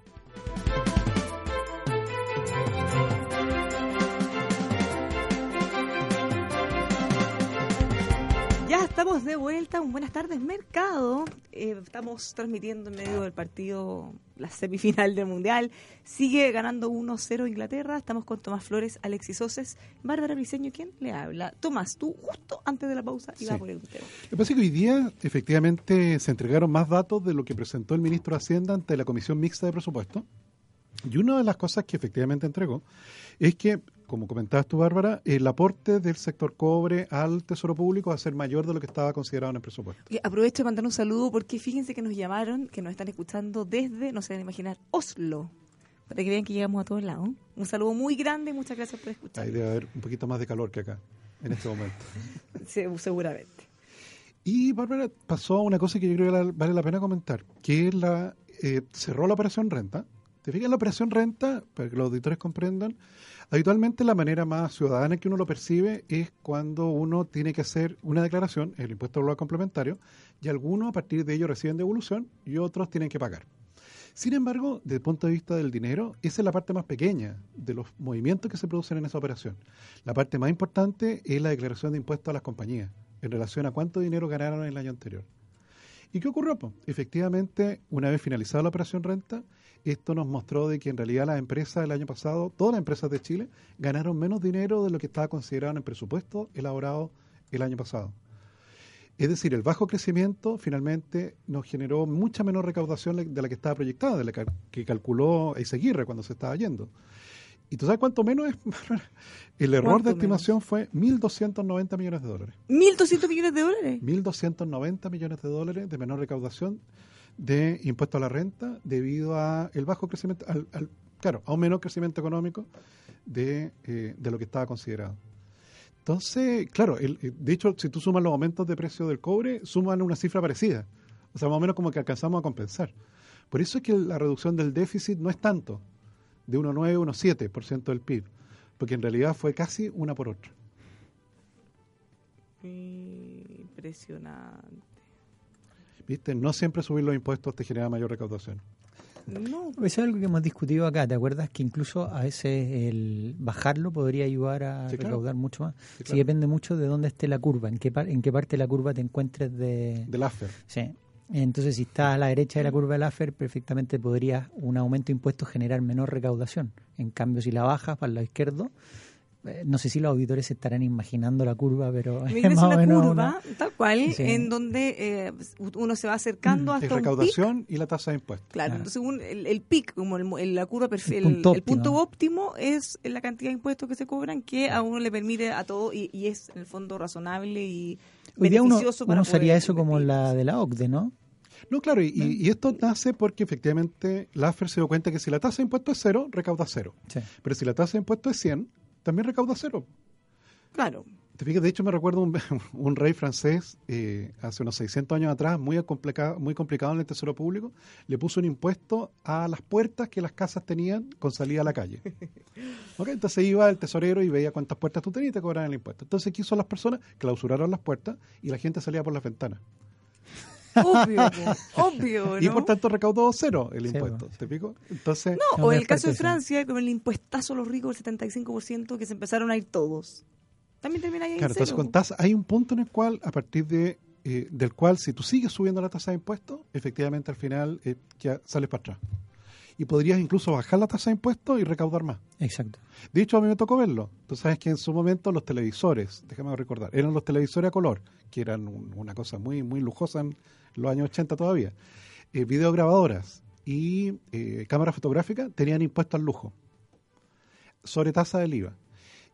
Speaker 2: Estamos de vuelta, un buenas tardes mercado. Eh, estamos transmitiendo en medio del partido la semifinal del Mundial. Sigue ganando 1-0 Inglaterra. Estamos con Tomás Flores, Alexis Oces, Bárbara Briseño, ¿quién le habla? Tomás, tú justo antes de la pausa ibas sí. a poner un tema.
Speaker 4: Lo que pasa es que hoy día efectivamente se entregaron más datos de lo que presentó el ministro de Hacienda ante la Comisión Mixta de Presupuesto. Y una de las cosas que efectivamente entregó es que como comentabas tú, Bárbara, el aporte del sector cobre al Tesoro Público va a ser mayor de lo que estaba considerado en el presupuesto.
Speaker 2: Y aprovecho de mandar un saludo porque fíjense que nos llamaron, que nos están escuchando desde, no se deben imaginar, Oslo, para que vean que llegamos a todos lados. Un saludo muy grande, muchas gracias por escuchar.
Speaker 4: Ahí debe haber un poquito más de calor que acá, en este momento.
Speaker 2: sí, seguramente.
Speaker 4: Y, Bárbara, pasó una cosa que yo creo que vale la pena comentar, que es la, eh, cerró la operación renta, Te fijas, la operación renta, para que los auditores comprendan, habitualmente la manera más ciudadana que uno lo percibe es cuando uno tiene que hacer una declaración, el impuesto al valor complementario, y algunos a partir de ello reciben devolución y otros tienen que pagar. Sin embargo, desde el punto de vista del dinero, esa es la parte más pequeña de los movimientos que se producen en esa operación. La parte más importante es la declaración de impuestos a las compañías en relación a cuánto dinero ganaron en el año anterior. ¿Y qué ocurrió? Efectivamente, una vez finalizada la operación renta, esto nos mostró de que en realidad las empresas del año pasado, todas las empresas de Chile, ganaron menos dinero de lo que estaba considerado en el presupuesto elaborado el año pasado. Es decir, el bajo crecimiento finalmente nos generó mucha menor recaudación de la que estaba proyectada, de la que calculó Eiseguirre cuando se estaba yendo. ¿Y tú sabes cuánto menos es? El error de estimación fue 1.290 millones de dólares.
Speaker 2: ¿1.200 millones de dólares?
Speaker 4: 1.290 millones de dólares de menor recaudación de impuesto a la renta debido a el bajo crecimiento, al, claro, a un menor crecimiento económico de, eh, de lo que estaba considerado. Entonces, claro, el, eh, de hecho, si tú sumas los aumentos de precio del cobre, suman una cifra parecida. O sea, más o menos como que alcanzamos a compensar. Por eso es que la reducción del déficit no es tanto, de 1,9 a 1,7% del PIB, porque en realidad fue casi una por otra.
Speaker 2: Impresionante.
Speaker 4: ¿Viste? No siempre subir los impuestos te genera mayor recaudación.
Speaker 1: No. Eso es algo que hemos discutido acá. ¿Te acuerdas que incluso a veces el bajarlo podría ayudar a recaudar mucho más? Sí, depende mucho de dónde esté la curva, en qué, en qué parte de la curva te encuentres de...
Speaker 4: Del AFER.
Speaker 1: Sí. Entonces, si está a la derecha de la curva del AFER, perfectamente podría un aumento de impuestos generar menor recaudación. En cambio, si la bajas para el lado izquierdo, no sé si los auditores se estarán imaginando la curva, pero
Speaker 2: es más o menos curva, tal cual, en donde eh, uno se va acercando mm, hasta
Speaker 4: recaudación y la tasa de impuestos.
Speaker 2: Claro, según el, el PIC, como la curva perfil, el, punto, óptimo. es la cantidad de impuestos que se cobran que a uno le permite a todo y, es en el fondo razonable y
Speaker 1: Hoy día uno, usaría eso como la de la OCDE, ¿no?
Speaker 4: No, claro, y, esto nace porque efectivamente la AFER se dio cuenta que si la tasa de impuesto es cero, recauda cero. Pero si la tasa de impuesto es 100, también recauda cero.
Speaker 2: Claro.
Speaker 4: Te fijas, de hecho me recuerdo un, un rey francés eh, hace unos 600 años atrás, muy complicado, muy complicado en el tesoro público, le puso un impuesto a las puertas que las casas tenían con salida a la calle. ¿Okay? Entonces iba el tesorero y veía cuántas puertas tú tenías y te cobraban el impuesto. Entonces quiso las personas, clausuraron las puertas y la gente salía por las ventanas.
Speaker 2: Obvio, obvio.
Speaker 4: Y por tanto recaudó cero el impuesto. ¿Te pico? Entonces,
Speaker 2: no, o el caso de Francia, con el impuestazo a los ricos del 75%, que se empezaron a ir todos. También termina ahí
Speaker 4: Claro, entonces con tasa, hay un punto en el cual, a partir de eh, del cual, si tú sigues subiendo la tasa de impuestos, efectivamente al final eh, ya sales para atrás. Y podrías incluso bajar la tasa de impuestos y recaudar más.
Speaker 1: Exacto.
Speaker 4: De hecho, a mí me tocó verlo. Tú sabes que en su momento los televisores, déjame recordar, eran los televisores a color, que eran una cosa muy, muy lujosa en, los años 80 todavía, eh, videograbadoras y eh, cámaras fotográficas tenían impuesto al lujo sobre tasa del IVA.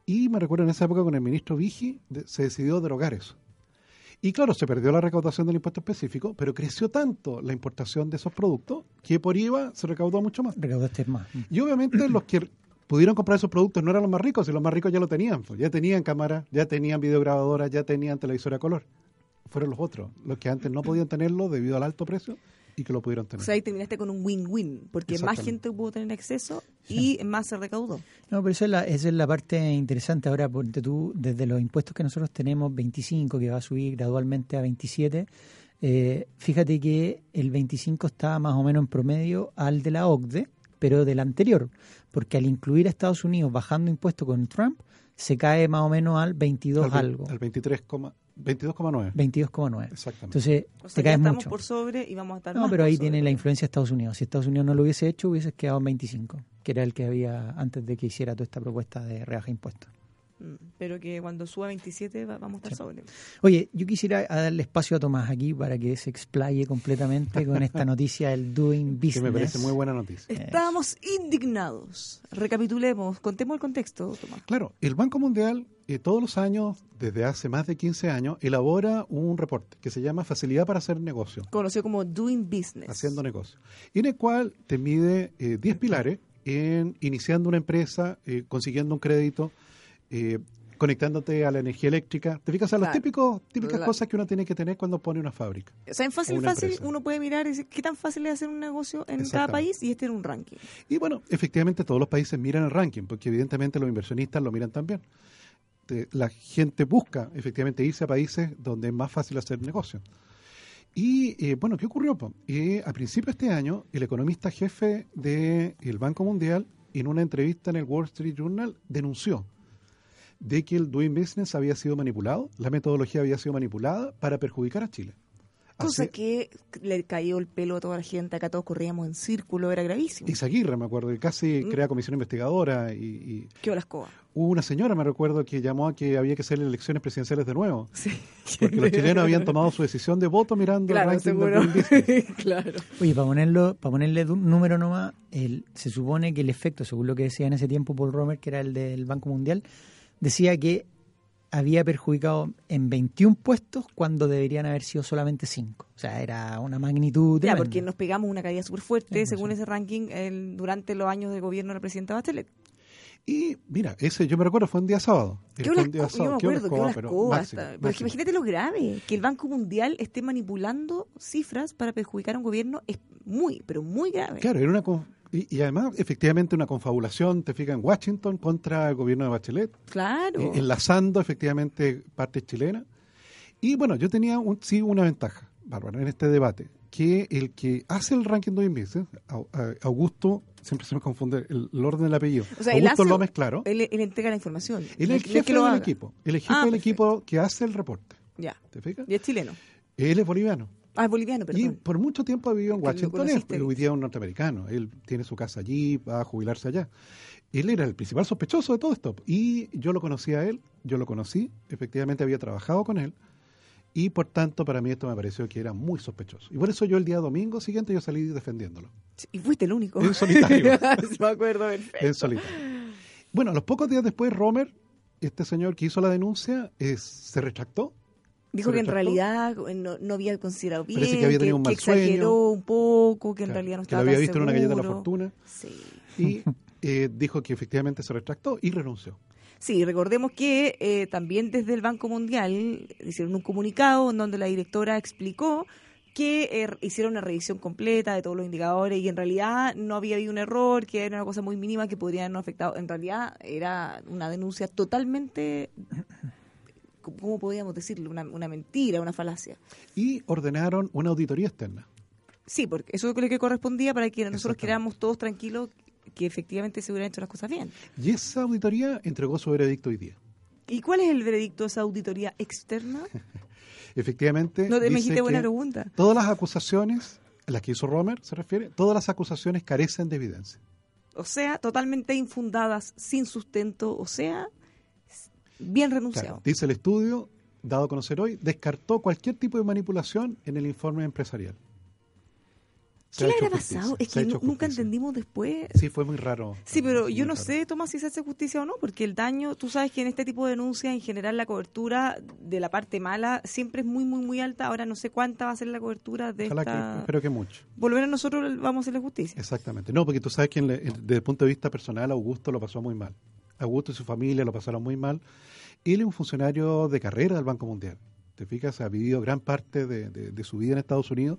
Speaker 4: Y me recuerdo en esa época con el ministro Vigi se decidió derogar eso. Y claro, se perdió la recaudación del impuesto específico, pero creció tanto la importación de esos productos que por IVA se recaudó mucho más.
Speaker 1: Recaudaste más.
Speaker 4: Y obviamente los que pudieron comprar esos productos no eran los más ricos, y los más ricos ya lo tenían. Pues, ya tenían cámara, ya tenían videograbadoras, ya tenían televisor a color fueron los otros, los que antes no podían tenerlo debido al alto precio y que lo pudieron tener.
Speaker 2: O sea, ahí terminaste con un win-win, porque más gente pudo tener acceso y más se recaudó.
Speaker 1: No, pero esa es la, esa es la parte interesante. Ahora, porque tú, desde los impuestos que nosotros tenemos, 25, que va a subir gradualmente a 27, eh, fíjate que el 25 está más o menos en promedio al de la OCDE, pero del anterior, porque al incluir a Estados Unidos bajando impuestos con Trump, se cae más o menos al 22 algo.
Speaker 4: Al 23, 22,9.
Speaker 1: 22,9.
Speaker 4: Exactamente.
Speaker 1: Entonces,
Speaker 2: o sea, te caes estamos por sobre y vamos a estar
Speaker 1: No, pero ahí tiene la influencia de Estados Unidos. Si Estados Unidos no lo hubiese hecho, hubiese quedado en 25, que era el que había antes de que hiciera toda esta propuesta de rebaja impuestos.
Speaker 2: Mm, pero que cuando suba 27 vamos a estar sobre.
Speaker 1: Oye, yo quisiera darle espacio a Tomás aquí para que se explaye completamente con esta noticia del Doing Business. Que
Speaker 4: me parece muy buena noticia.
Speaker 2: Estábamos indignados. Recapitulemos, contemos el contexto, Tomás.
Speaker 4: Claro, el Banco Mundial eh, todos los años, desde hace más de 15 años, elabora un reporte que se llama Facilidad para hacer negocio.
Speaker 2: Conocido como Doing Business.
Speaker 4: Haciendo negocio. Y en el cual te mide 10 eh, pilares en iniciando una empresa, eh, consiguiendo un crédito, conectándote a la energía eléctrica. ¿Te fijas? a las
Speaker 2: Claro.
Speaker 4: típicos, típicas cosas que uno tiene que tener cuando pone una fábrica.
Speaker 2: O sea, en fácil, fácil,
Speaker 4: empresa.
Speaker 2: uno puede mirar y decir, qué tan fácil es hacer un negocio en cada país y este era un ranking.
Speaker 4: Y bueno, efectivamente todos los países miran el ranking, porque evidentemente los inversionistas lo miran también. La gente busca efectivamente irse a países donde es más fácil hacer negocio. Y eh, bueno, ¿qué ocurrió? Eh, a principio de este año, el economista jefe del Banco Mundial, en una entrevista en el Wall Street Journal, denunció de que el Doing Business había sido manipulado, la metodología había sido manipulada para perjudicar a Chile.
Speaker 2: Cosa
Speaker 4: Hace-
Speaker 2: que le cayó el pelo a toda la gente, acá todos corríamos en círculo, era gravísimo.
Speaker 4: Isaguirre, me acuerdo, que casi
Speaker 2: Mm.
Speaker 4: crea comisión investigadora y, y
Speaker 2: Qué la escoba.
Speaker 4: hubo una señora, me recuerdo, que llamó a que había que hacer elecciones presidenciales de nuevo,
Speaker 2: Sí.
Speaker 4: porque los chilenos habían tomado su decisión de voto mirando
Speaker 2: Claro,
Speaker 4: el ranking del
Speaker 2: claro.
Speaker 1: Oye, para ponerlo, para ponerle un número nomás, el, se supone que el efecto, según lo que decía en ese tiempo Paul Romer, que era el del Banco Mundial, decía que había perjudicado en 21 puestos cuando deberían haber sido solamente 5. O sea, era una magnitud
Speaker 2: Ya,
Speaker 1: tremenda.
Speaker 2: porque nos pegamos una caída súper fuerte,
Speaker 1: Sí,
Speaker 2: según
Speaker 1: sí.
Speaker 2: ese ranking, el- durante los años de gobierno de la presidenta Bachelet.
Speaker 4: Y mira, ese yo me recuerdo fue un día sábado.
Speaker 2: ¿Qué
Speaker 4: un día
Speaker 2: co- yo me
Speaker 4: sábado, qué
Speaker 2: acuerdo, qué
Speaker 4: coba,
Speaker 2: olas
Speaker 4: pero
Speaker 2: coba
Speaker 4: máximo,
Speaker 2: hasta- Pero es que
Speaker 4: máximo.
Speaker 2: imagínate lo grave, que el Banco Mundial esté manipulando cifras para perjudicar a un gobierno es muy, pero muy grave.
Speaker 4: Claro, era una y, y además, efectivamente, una confabulación, te fijas, en Washington contra el gobierno de Bachelet,
Speaker 2: Claro.
Speaker 4: eh, enlazando efectivamente partes chilenas. Y bueno, yo tenía un, sí una ventaja, Bárbara, en este debate, que el que hace el ranking Business, Au- a- Augusto, siempre se me confunde el, el orden del apellido,
Speaker 2: O sea, él
Speaker 4: Augusto
Speaker 2: hace-
Speaker 4: López Claro,
Speaker 2: Él, él entrega la información.
Speaker 4: él es el jefe
Speaker 2: que lo
Speaker 4: del
Speaker 2: haga.
Speaker 4: equipo, es jefe
Speaker 2: Ah,
Speaker 4: del
Speaker 2: perfecto.
Speaker 4: equipo que hace el reporte,
Speaker 2: Ya.
Speaker 4: ¿te fijas?
Speaker 2: Y es chileno.
Speaker 4: Él es boliviano.
Speaker 2: Ah, es boliviano,
Speaker 4: Y
Speaker 2: perdón.
Speaker 4: por mucho tiempo ha vivido en Washington,
Speaker 2: conociste.
Speaker 4: hoy día es un norteamericano. Él tiene su casa allí, va a jubilarse allá. Él era el principal sospechoso de todo esto. Y yo lo conocí a él, yo lo conocí, efectivamente había trabajado con él. Y por tanto, para mí esto me pareció que era muy sospechoso. Y por eso yo el día domingo siguiente yo salí defendiéndolo.
Speaker 2: Y fuiste el único.
Speaker 4: En solitario.
Speaker 2: Me acuerdo, perfecto.
Speaker 4: en solitario. Bueno, a los pocos días después, Romer, este señor que hizo la denuncia, es- se retractó.
Speaker 2: Dijo
Speaker 4: ¿Se
Speaker 2: que en realidad eh, no, no había considerado bien,
Speaker 4: Parece que había tenido un mal
Speaker 2: exageró
Speaker 4: sueño.
Speaker 2: un poco, que en
Speaker 4: Claro,
Speaker 2: realidad no
Speaker 4: que
Speaker 2: estaba
Speaker 4: lo había visto en una galleta de la fortuna.
Speaker 2: Sí.
Speaker 4: Y eh, dijo que efectivamente se retractó y renunció.
Speaker 2: Sí, recordemos que eh, también desde el Banco Mundial hicieron un comunicado en donde la directora explicó que eh, hicieron una revisión completa de todos los indicadores y en realidad no había habido un error, que era una cosa muy mínima que podría no afectado. En realidad era una denuncia totalmente, ¿cómo podríamos decirlo? Una, una mentira, una falacia.
Speaker 4: y ordenaron una auditoría externa.
Speaker 2: Sí, porque eso creo que correspondía para que nosotros quedáramos todos tranquilos que efectivamente se hubieran hecho las cosas bien.
Speaker 4: Y esa auditoría entregó su veredicto hoy día.
Speaker 2: ¿Y cuál es el veredicto de esa auditoría externa?
Speaker 4: Efectivamente,
Speaker 2: No te me dijiste buena pregunta.
Speaker 4: todas las acusaciones, a las que hizo Romer se refiere, todas las acusaciones carecen de evidencia.
Speaker 2: O sea, totalmente infundadas, sin sustento, o sea, bien renunciado.
Speaker 4: Claro, dice el estudio, dado a conocer hoy, descartó cualquier tipo de manipulación en el informe empresarial. Se
Speaker 2: ¿Qué le habrá pasado? Es que nunca entendimos después.
Speaker 4: Sí, fue muy raro.
Speaker 2: Sí, pero yo no
Speaker 4: raro.
Speaker 2: sé, Tomás, si se hace justicia o no, porque el daño, tú sabes que en este tipo de denuncias, en general, la cobertura de la parte mala siempre es muy, muy, muy alta. Ahora no sé cuánta va a ser la cobertura de
Speaker 4: Ojalá
Speaker 2: esta...
Speaker 4: que, espero que mucho.
Speaker 2: Lo menos nosotros vamos a hacerle justicia.
Speaker 4: Exactamente. No, porque tú sabes que en le- en- desde el punto de vista personal, Augusto lo pasó muy mal. Augusto y su familia lo pasaron muy mal. Él es un funcionario de carrera del Banco Mundial. Te fijas, ha vivido gran parte de, de- de su vida en Estados Unidos.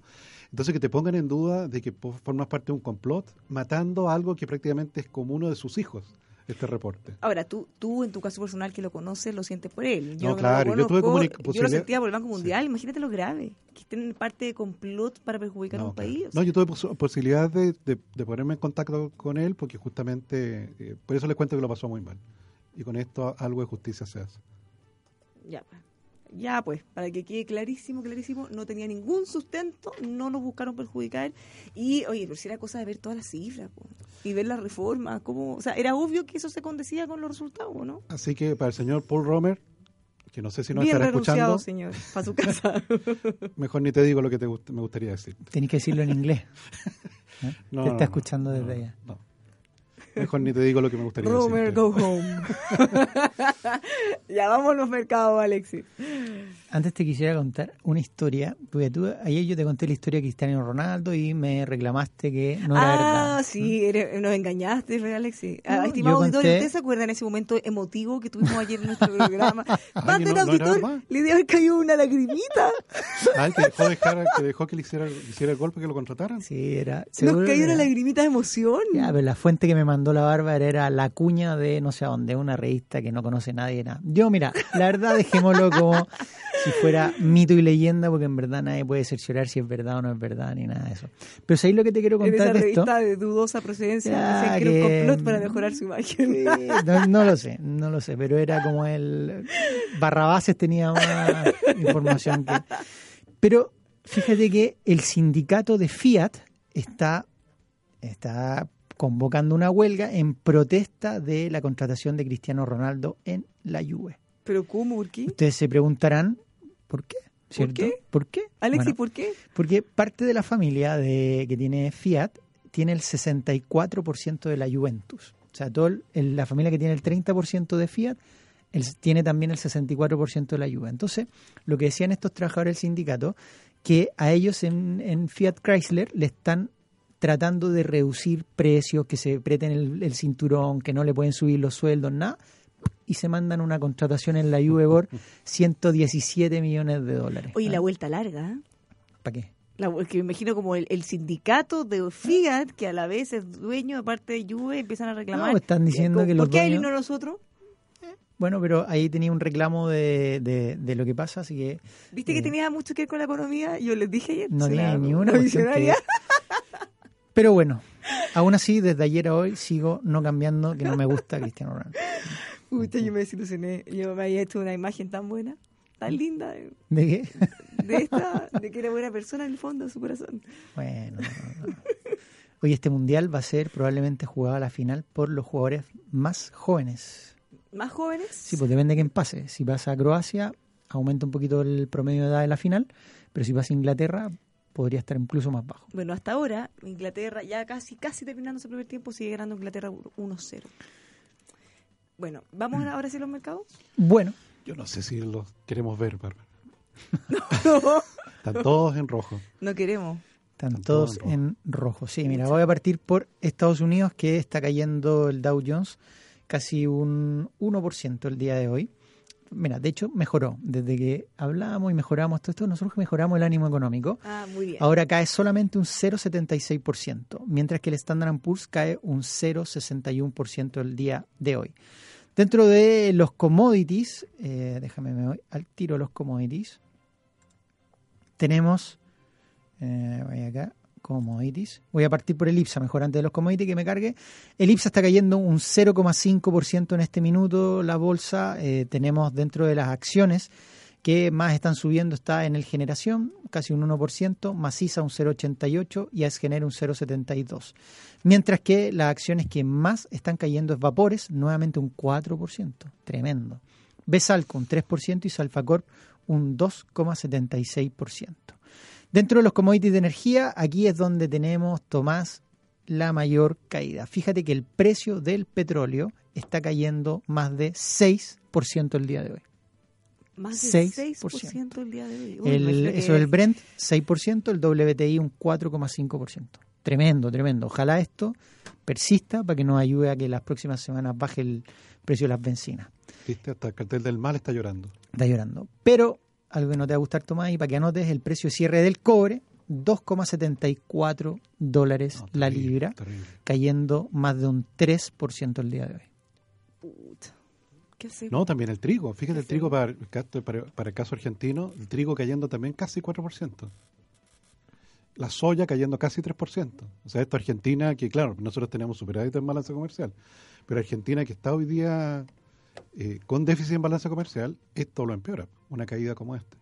Speaker 4: Entonces, que te pongan en duda de que formas parte de un complot, matando algo que prácticamente es como uno de sus hijos, este reporte.
Speaker 2: Ahora, tú, tú en tu caso personal que lo conoces, lo sientes por él. Yo
Speaker 4: No, claro,
Speaker 2: lo
Speaker 4: yo tuve
Speaker 2: conozco, Yo lo sentía por el Banco Mundial. Imagínate lo grave. Que estén en parte de complot para perjudicar a un
Speaker 4: claro.
Speaker 2: país.
Speaker 4: No, yo tuve pos- posibilidad de, de- de ponerme en contacto con él porque justamente, eh, por eso les cuento que lo pasó muy mal. Y con esto algo de justicia se hace.
Speaker 2: Ya, pues. Ya, pues, para que quede clarísimo, clarísimo, no tenía ningún sustento, no nos buscaron perjudicar. Y, oye, pero si era cosa de ver todas las cifras, po, y ver las reformas, cómo, o sea, era obvio que eso se condecía con los resultados, ¿no?
Speaker 4: Así que para el señor Paul Romer, que no sé si nos
Speaker 2: Bien
Speaker 4: estará escuchando,
Speaker 2: señor, para su casa.
Speaker 4: mejor ni te digo lo que te gust- me gustaría decir.
Speaker 1: Tenés que decirlo en inglés. ¿eh?
Speaker 4: No,
Speaker 1: Te está
Speaker 4: no,
Speaker 1: escuchando
Speaker 4: no,
Speaker 1: desde
Speaker 4: no,
Speaker 1: allá.
Speaker 4: no. Mejor ni te digo lo que me gustaría
Speaker 2: Romer,
Speaker 4: decir.
Speaker 2: go home. ya vamos a los mercados, Alexis.
Speaker 1: Antes te quisiera contar una historia, porque tú, ayer yo te conté la historia de Cristiano Ronaldo y me reclamaste que no era
Speaker 2: ah,
Speaker 1: verdad.
Speaker 2: sí, eres- nos engañaste, fue Alexi. Ah,
Speaker 1: No,
Speaker 2: estimado
Speaker 1: yo
Speaker 2: auditorio,
Speaker 1: conté-
Speaker 2: ¿ustedes se acuerdan de ese momento emotivo que tuvimos ayer en nuestro programa? Más del
Speaker 4: no- no
Speaker 2: auditor
Speaker 4: verdad.
Speaker 2: le debe haber caído una lagrimita.
Speaker 4: Ah, el que dejó, dejar, que dejó que le hiciera, hiciera el golpe que lo contrataran.
Speaker 1: Sí, era.
Speaker 2: Nos cayó una lagrimita de emoción.
Speaker 1: Ya, pero la fuente que me mandó la Bárbara era la cuña de no sé a dónde, una revista que no conoce nadie. Nada. Yo, mira, la verdad, dejémoslo como si fuera mito y leyenda, porque en verdad nadie puede cerciorar si es verdad o no es verdad, ni nada de eso. Pero ¿sabéis lo que te quiero
Speaker 2: en esa
Speaker 1: contar esto?
Speaker 2: de dudosa procedencia que un complot para mejorar su imagen.
Speaker 1: Sí, no, no lo sé, no lo sé, pero era como el Barrabases tenía más información que. Pero fíjate que el sindicato de Fiat está, está convocando una huelga en protesta de la contratación de Cristiano Ronaldo en la Juve.
Speaker 2: ¿Pero cómo? ¿Por qué?
Speaker 1: Ustedes se preguntarán ¿por qué? ¿Cierto?
Speaker 2: qué?
Speaker 1: ¿Por qué?
Speaker 2: Alexi,
Speaker 1: Bueno,
Speaker 2: ¿por qué?
Speaker 1: porque parte de la familia de, que tiene Fiat tiene el 64% de la Juventus. O sea, todo el- el- la familia que tiene el 30% de Fiat el- tiene también el 64% de la Juve. Entonces, lo que decían estos trabajadores del sindicato, que a ellos en, en Fiat Chrysler le están tratando de reducir precios, que se aprieten el, el cinturón, que no le pueden subir los sueldos, nada, y se mandan una contratación en la Juve por 117 millones de dólares.
Speaker 2: Oye, la vuelta larga, ¿eh?
Speaker 1: ¿Para qué?
Speaker 2: La, que me imagino como el, el sindicato de Fiat, que a la vez es dueño de parte de Juve, empiezan a reclamar.
Speaker 1: No, están diciendo
Speaker 2: ¿Por
Speaker 1: que los
Speaker 2: qué él y
Speaker 1: dueños-
Speaker 2: no nosotros?
Speaker 1: Bueno, pero ahí tenía un reclamo de, de, de lo que pasa, así que
Speaker 2: ¿Viste que
Speaker 1: Eh.
Speaker 2: tenía mucho que ver con la economía? Yo les dije ayer.
Speaker 1: no tiene ni una
Speaker 2: una
Speaker 1: cuestión que-
Speaker 2: visionaria.
Speaker 1: Pero bueno, aún así, desde ayer a hoy sigo no cambiando que no me gusta Cristiano Ronaldo.
Speaker 2: Pucha, yo me desilusioné. Yo me había hecho una imagen tan buena, tan linda, de,
Speaker 1: ¿De qué?
Speaker 2: de esta, de que era buena persona en el fondo de su corazón.
Speaker 1: Bueno, no, no. Hoy este mundial va a ser probablemente jugado a la final por los jugadores más jóvenes.
Speaker 2: ¿Más jóvenes?
Speaker 1: Sí, pues depende de quién pase. Si pasa a Croacia, aumenta un poquito el promedio de edad de la final, pero si pasa a Inglaterra, podría estar incluso más bajo.
Speaker 2: Bueno, hasta ahora, Inglaterra, ya casi casi terminando su primer tiempo, sigue ganando Inglaterra 1-0. Bueno, ¿vamos ahora hacia los mercados?
Speaker 1: Bueno,
Speaker 4: Yo no sé si los queremos ver, Bárbara. Están todos en rojo.
Speaker 2: No queremos.
Speaker 1: Están
Speaker 4: Están
Speaker 1: todos
Speaker 4: todos
Speaker 1: en rojo. Sí, mira, voy a partir por Estados Unidos, que está cayendo el Dow Jones casi un 1% el día de hoy. Mira, de hecho, mejoró. Desde que hablamos y mejoramos todo esto, nosotros mejoramos el ánimo económico.
Speaker 2: Ah, muy bien.
Speaker 1: Ahora cae solamente un 0,76%, mientras que el Standard Poor's cae un 0,61% el día de hoy. Dentro de los commodities, eh, déjame me voy al tiro los commodities. Tenemos, eh, voy acá, commodities. Voy a partir por el IPSA, mejor antes de los commodities que me cargue. El IPSA está cayendo un 0,5% en este minuto. La bolsa, eh, tenemos dentro de las acciones que más están subiendo está en el Generación, casi un 1%, Maciza un 0,88% y Asgener un 0,72%. Mientras que las acciones que más están cayendo es Vapores, nuevamente un 4%, tremendo. Besalco un 3% y Salfacorp un 2,76%. Dentro de los commodities de energía, aquí es donde tenemos, Tomás, la mayor caída. Fíjate que el precio del petróleo está cayendo más de 6% el día de hoy.
Speaker 2: Más de
Speaker 1: 6%.
Speaker 2: 6% el día de hoy. Uy,
Speaker 1: El, eso el Brent, 6%, el WTI un 4,5%. Tremendo, tremendo. Ojalá esto persista para que nos ayude a que las próximas semanas baje el precio de las bencinas.
Speaker 4: ¿Viste? Hasta el cartel del mal está llorando.
Speaker 1: Está llorando. Pero algo que no te va a gustar, Tomás, y para que anotes el precio de cierre del cobre, 2,74 dólares
Speaker 4: No,
Speaker 1: la
Speaker 4: terrible,
Speaker 1: libra,
Speaker 4: terrible.
Speaker 1: cayendo más de un 3% el día de hoy.
Speaker 2: Puta.
Speaker 4: No, también el trigo. Fíjate el
Speaker 2: Sí.
Speaker 4: trigo para, el caso- para, para el caso argentino, el trigo cayendo también casi 4%. La soya cayendo casi 3%. O sea, esto Argentina, que claro, nosotros tenemos superávit en balanza comercial, pero Argentina que está hoy día eh, con déficit en balanza comercial, esto lo empeora, una caída como esta.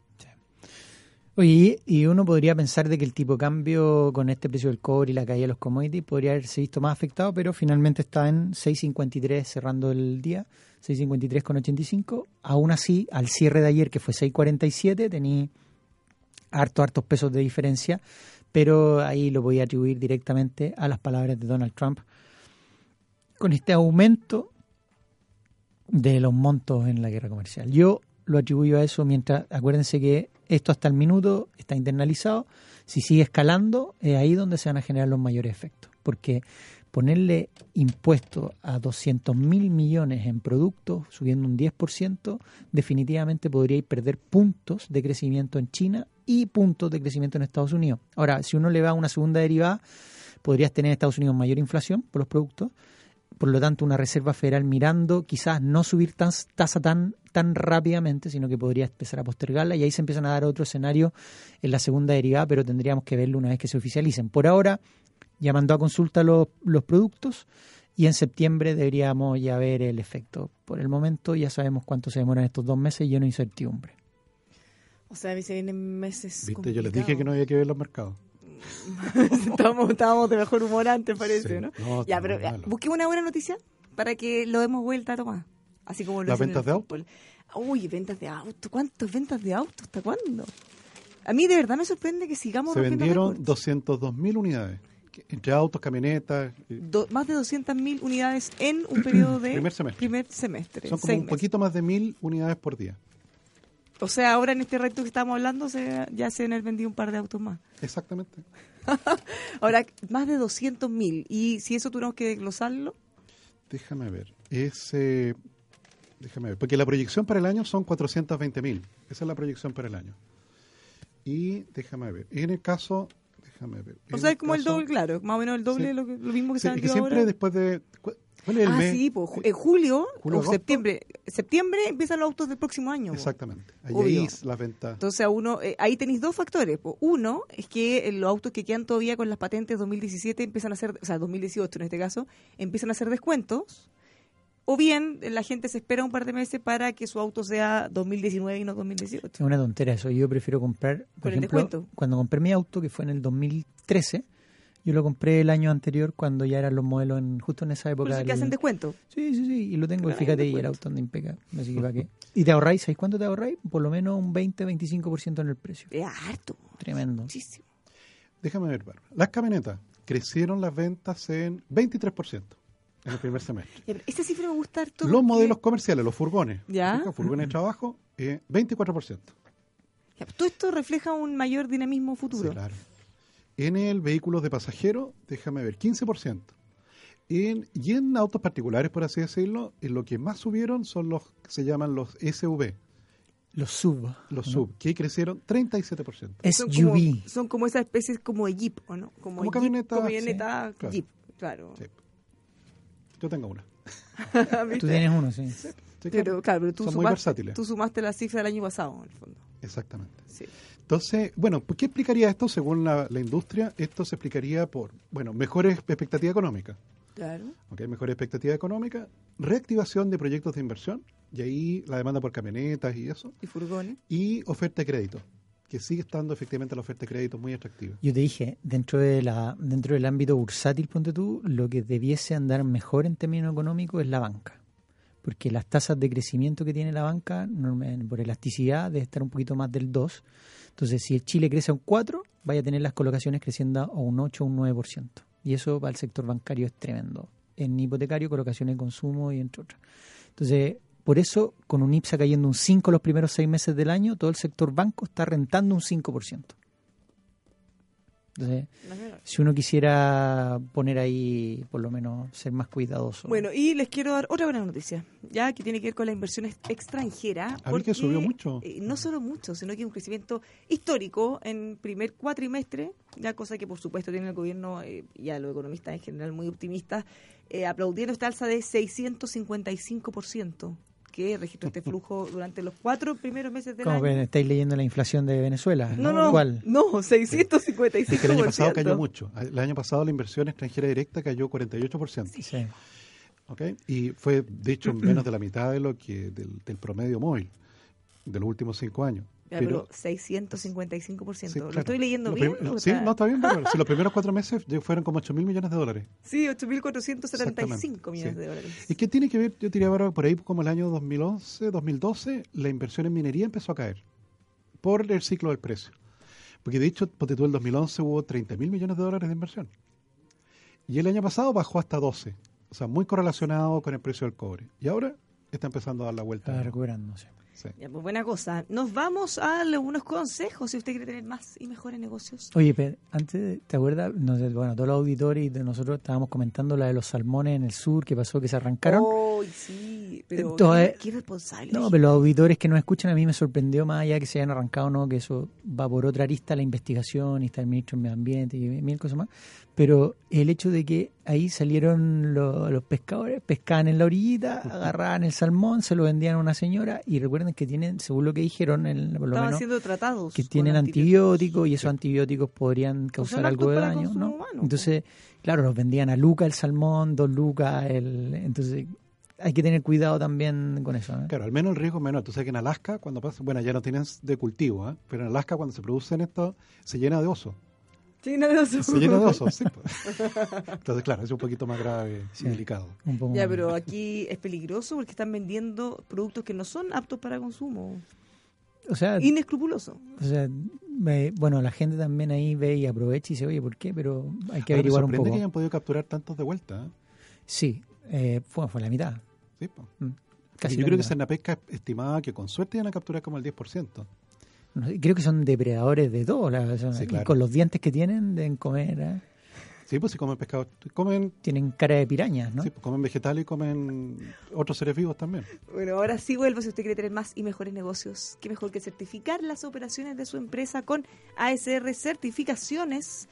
Speaker 1: Oye, y uno podría pensar de que el tipo de cambio con este precio del cobre y la caída de los commodities podría haberse visto más afectado, pero finalmente está en 6.53 cerrando el día, 6.53,85. Aún así, al cierre de ayer, que fue 6.47, tenía harto, hartos pesos de diferencia, pero ahí lo voy a atribuir directamente a las palabras de Donald Trump con este aumento de los montos en la guerra comercial. Yo lo atribuyo a eso mientras, acuérdense que esto hasta el minuto está internalizado, si sigue escalando, es ahí donde se van a generar los mayores efectos, porque ponerle impuesto a 200 mil millones en productos, subiendo un 10%, definitivamente podría perder puntos de crecimiento en China y puntos de crecimiento en Estados Unidos. Ahora, si uno le va a una segunda derivada, podrías tener en Estados Unidos mayor inflación por los productos, por lo tanto una Reserva Federal mirando quizás no subir tasa tan, tan rápidamente, sino que podría empezar a postergarla y ahí se empiezan a dar otros escenarios en la segunda derivada, pero tendríamos que verlo una vez que se oficialicen. Por ahora, ya mandó a consulta los, los productos y en septiembre deberíamos ya ver el efecto. Por el momento ya sabemos cuánto se demoran estos dos meses y lleno de incertidumbre.
Speaker 2: O sea, a mí se vienen meses.
Speaker 4: Viste, yo les dije que no había que ver los mercados.
Speaker 2: estábamos, estábamos de mejor humor antes, parece,
Speaker 4: Sí,
Speaker 2: ¿no?
Speaker 4: no,
Speaker 2: ya, pero
Speaker 4: malo.
Speaker 2: busquemos una buena noticia para que lo demos vuelta, Tomás. Así como lo
Speaker 4: ¿Las ventas de
Speaker 2: fútbol. Uy, ventas de auto. ¿Cuántas ventas de auto? ¿Hasta cuándo? A mí de verdad me sorprende que sigamos
Speaker 4: Se vendieron
Speaker 2: récords.
Speaker 4: 202 mil unidades, que- entre autos, camionetas, eh,
Speaker 2: Do- más de 200.000 unidades en un periodo de
Speaker 4: Primer semestre.
Speaker 2: primer semestre,
Speaker 4: son como un
Speaker 2: meses.
Speaker 4: poquito más de mil unidades por día.
Speaker 2: O sea, ahora en este reto que estamos hablando se, ya se han vendido un par de autos más.
Speaker 4: Exactamente.
Speaker 2: Ahora, más de 200.000. Y si eso tuviéramos que desglosarlo,
Speaker 4: Déjame ver. Es, eh, déjame ver. Porque la proyección para el año son 420 mil. Esa es la proyección para el año. Y déjame ver. En el caso, déjame ver.
Speaker 2: o sea, es como el doble, claro, más o menos el doble
Speaker 4: Sí.
Speaker 2: lo, que- lo mismo que
Speaker 4: Sí,
Speaker 2: se
Speaker 4: que
Speaker 2: vendió
Speaker 4: siempre
Speaker 2: ahora.
Speaker 4: después de. cu- ¿Cuál es el
Speaker 2: ah,
Speaker 4: mes?
Speaker 2: sí, pues, en julio,
Speaker 4: Julio,
Speaker 2: o septiembre. Septiembre empiezan los autos del próximo año. po.
Speaker 4: Exactamente. Ahí,
Speaker 2: Obvio.
Speaker 4: ahí es la venta.
Speaker 2: Entonces, a uno, eh, ahí tenéis dos factores. po. Uno es que eh, los autos que quedan todavía con las patentes 2017 empiezan a hacer, o sea, 2018 en este caso, empiezan a hacer descuentos. O bien la gente se espera un par de meses para que su auto sea 2019 y no 2018.
Speaker 1: Es una tontera eso. Yo prefiero comprar, por
Speaker 2: Con
Speaker 1: ejemplo,
Speaker 2: descuento.
Speaker 1: cuando compré mi auto, que fue en el 2013, yo lo compré el año anterior cuando ya eran los modelos en, justo en esa época.
Speaker 2: eso es que hacen descuento.
Speaker 1: Sí, sí, sí, y lo tengo, y
Speaker 2: Claro,
Speaker 1: fíjate, y el auto anda impecable. Así que para qué. Y te ahorráis, ¿sabéis cuánto te ahorráis? Por lo menos un 20-25% en el precio.
Speaker 2: Es harto.
Speaker 1: Tremendo.
Speaker 2: Muchísimo.
Speaker 4: Déjame ver, Bárbara. Las camionetas crecieron las ventas en 23% en el primer semestre.
Speaker 2: Esta cifra me gusta harto.
Speaker 4: Los
Speaker 2: porque-
Speaker 4: modelos comerciales, los furgones,
Speaker 2: Ya.
Speaker 4: furgones de trabajo, eh, 24%.
Speaker 2: Ya, Todo esto refleja un mayor dinamismo futuro.
Speaker 4: Sí, claro. En el vehículo de pasajeros, déjame ver, 15%. En, y en autos particulares, por así decirlo, en lo que más subieron son los que se llaman los SUV,
Speaker 1: Los sub.
Speaker 4: los
Speaker 1: ¿no?
Speaker 4: sub, que crecieron 37%.
Speaker 2: Son como,
Speaker 1: SUV.
Speaker 2: son como esas especies como de Jeep, ¿o no? Como,
Speaker 4: Como
Speaker 2: Jeep,
Speaker 4: camioneta,
Speaker 2: camioneta
Speaker 4: sí, claro.
Speaker 2: Jeep, claro.
Speaker 4: Sí. Yo tengo una.
Speaker 1: Tú tienes uno, sí.
Speaker 4: Sí,
Speaker 2: Pero
Speaker 4: claro.
Speaker 2: pero tú,
Speaker 4: Son muy
Speaker 2: sumaste,
Speaker 4: versátiles.
Speaker 2: tú sumaste la cifra del año pasado, en el fondo.
Speaker 4: Exactamente.
Speaker 2: Sí.
Speaker 4: Entonces, bueno, ¿por ¿qué explicaría esto según la, la industria? Esto se explicaría por, bueno, mejores expectativas económicas.
Speaker 2: Claro.
Speaker 4: ¿ok? Mejor expectativa económica, reactivación de proyectos de inversión, y ahí la demanda por camionetas y eso,
Speaker 2: Y furgones.
Speaker 4: y oferta de crédito, que sigue estando efectivamente la oferta de crédito muy atractiva.
Speaker 1: Yo te dije, dentro de la dentro del ámbito bursátil, ponte tú, lo que debiese andar mejor en términos económicos es la banca. Porque las tasas de crecimiento que tiene la banca, por elasticidad, debe estar un poquito más del 2. Entonces, si el Chile crece a un 4, vaya a tener las colocaciones creciendo a un 8 o un 9%. Y eso para el sector bancario es tremendo. En hipotecario, colocaciones de consumo y entre otras. Entonces, por eso, con un IPSA cayendo un 5 los primeros seis meses del año, todo el sector banco está rentando un 5%. Entonces, si uno quisiera poner ahí, por lo menos, ser más cuidadoso.
Speaker 2: Bueno, y les quiero dar otra buena noticia, ya que tiene que ver con la inversión ex- extranjera.
Speaker 4: A ver que subió mucho.
Speaker 2: eh, no solo mucho, sino que un crecimiento histórico en primer cuatrimestre, ya cosa que por supuesto tiene el gobierno eh, y a los economistas en general muy optimistas, eh, aplaudiendo esta alza de 655% que registró este flujo durante los cuatro primeros meses del
Speaker 1: ¿Cómo
Speaker 2: año.
Speaker 1: ven? estáis leyendo la inflación de Venezuela?
Speaker 2: No, no,
Speaker 1: ¿Cuál?
Speaker 2: no, 655%.
Speaker 4: Es que el año pasado cayó mucho. El año pasado la inversión extranjera directa cayó 48%.
Speaker 1: Sí.
Speaker 4: ¿ok? Y fue, de hecho, menos de la mitad de lo que del, del promedio móvil de los últimos cinco años.
Speaker 2: Pero 655%.
Speaker 4: sí,
Speaker 2: ¿Lo
Speaker 4: claro.
Speaker 2: estoy leyendo
Speaker 4: Lo
Speaker 2: bien?
Speaker 4: prim-
Speaker 2: o
Speaker 4: Sí,
Speaker 2: está-
Speaker 4: no, está bien, Bárbara. Si los primeros cuatro meses fueron como 8 mil millones de dólares.
Speaker 2: Sí, 8.475
Speaker 4: Exactamente,
Speaker 2: millones
Speaker 4: sí.
Speaker 2: de dólares.
Speaker 4: ¿Y qué tiene que ver? Yo diría, Bárbara, por ahí como el año 2011, 2012, la inversión en minería empezó a caer por el ciclo del precio. Porque de hecho, ponte tú, el 2011 hubo 30 mil millones de dólares de inversión. Y el año pasado bajó hasta 12. O sea, muy correlacionado con el precio del cobre. Y ahora está empezando a dar la vuelta.
Speaker 1: Está recuperándose.
Speaker 4: Sí.
Speaker 2: Ya, pues buena cosa. Nos vamos a algunos consejos si usted quiere tener más y mejores negocios.
Speaker 1: Oye, pero antes, ¿te acuerdas? No sé, bueno, todos los auditores de nosotros estábamos comentando la de los salmones en el sur, que pasó que se arrancaron.
Speaker 2: Oh, sí, pero
Speaker 1: Entonces-
Speaker 2: qué, qué responsable.
Speaker 1: No, pero los auditores que nos escuchan a mí me sorprendió más allá que se hayan arrancado no, que eso va por otra arista la investigación y está el ministro del Medio Ambiente y mil cosas más. Pero el hecho de que ahí salieron lo- los pescadores, pescaban en la orillita, agarraban el salmón, se lo vendían a una señora y recuerden que tienen, según lo que dijeron, en, por lo
Speaker 2: Estaban
Speaker 1: menos,
Speaker 2: siendo tratados.
Speaker 1: que tienen antibióticos y esos antibióticos podrían causar algo de daño, ¿no?
Speaker 2: humano,
Speaker 1: Entonces, claro, los vendían a Luca el salmón, dos lucas, el, entonces hay que tener cuidado también con eso. ¿no?
Speaker 4: Claro, al menos el riesgo es menor. Tú sabes que en Alaska, cuando pasa, bueno, ya no tienen de cultivo, ¿eh? pero en Alaska cuando se producen esto, se llena de osos.
Speaker 2: Sí, no, no,
Speaker 4: Se llena de osos, sí. pues. Entonces, claro, es un poquito más grave y delicado.
Speaker 1: Un poco
Speaker 2: Ya,
Speaker 1: más.
Speaker 2: pero aquí es peligroso porque están vendiendo productos que no son aptos para consumo.
Speaker 1: O sea,
Speaker 2: Inescrupuloso.
Speaker 1: o sea, me- bueno, la gente también ahí ve y aprovecha y dice, oye, ¿por qué? Pero hay que averiguar un
Speaker 4: sorprende
Speaker 1: poco.
Speaker 4: que hayan podido capturar tantos de vuelta. ¿eh?
Speaker 1: Sí, eh, fue, fue la mitad.
Speaker 4: Sí, pues.
Speaker 1: Mm, Casi
Speaker 4: yo creo que
Speaker 1: mitad.
Speaker 4: Cernapesca estimaba que con suerte iban a capturar como el 10%.
Speaker 1: Creo que son depredadores de todo. la- y. Con los dientes que tienen, deben comer. ¿eh?
Speaker 4: Sí, pues si comen pescado, comen,
Speaker 1: Tienen cara de pirañas, ¿no?
Speaker 4: sí, pues, comen vegetales y comen otros seres vivos también.
Speaker 2: Bueno, ahora sí vuelvo si usted quiere tener más y mejores negocios. Qué mejor que certificar las operaciones de su empresa con ASR Certificaciones,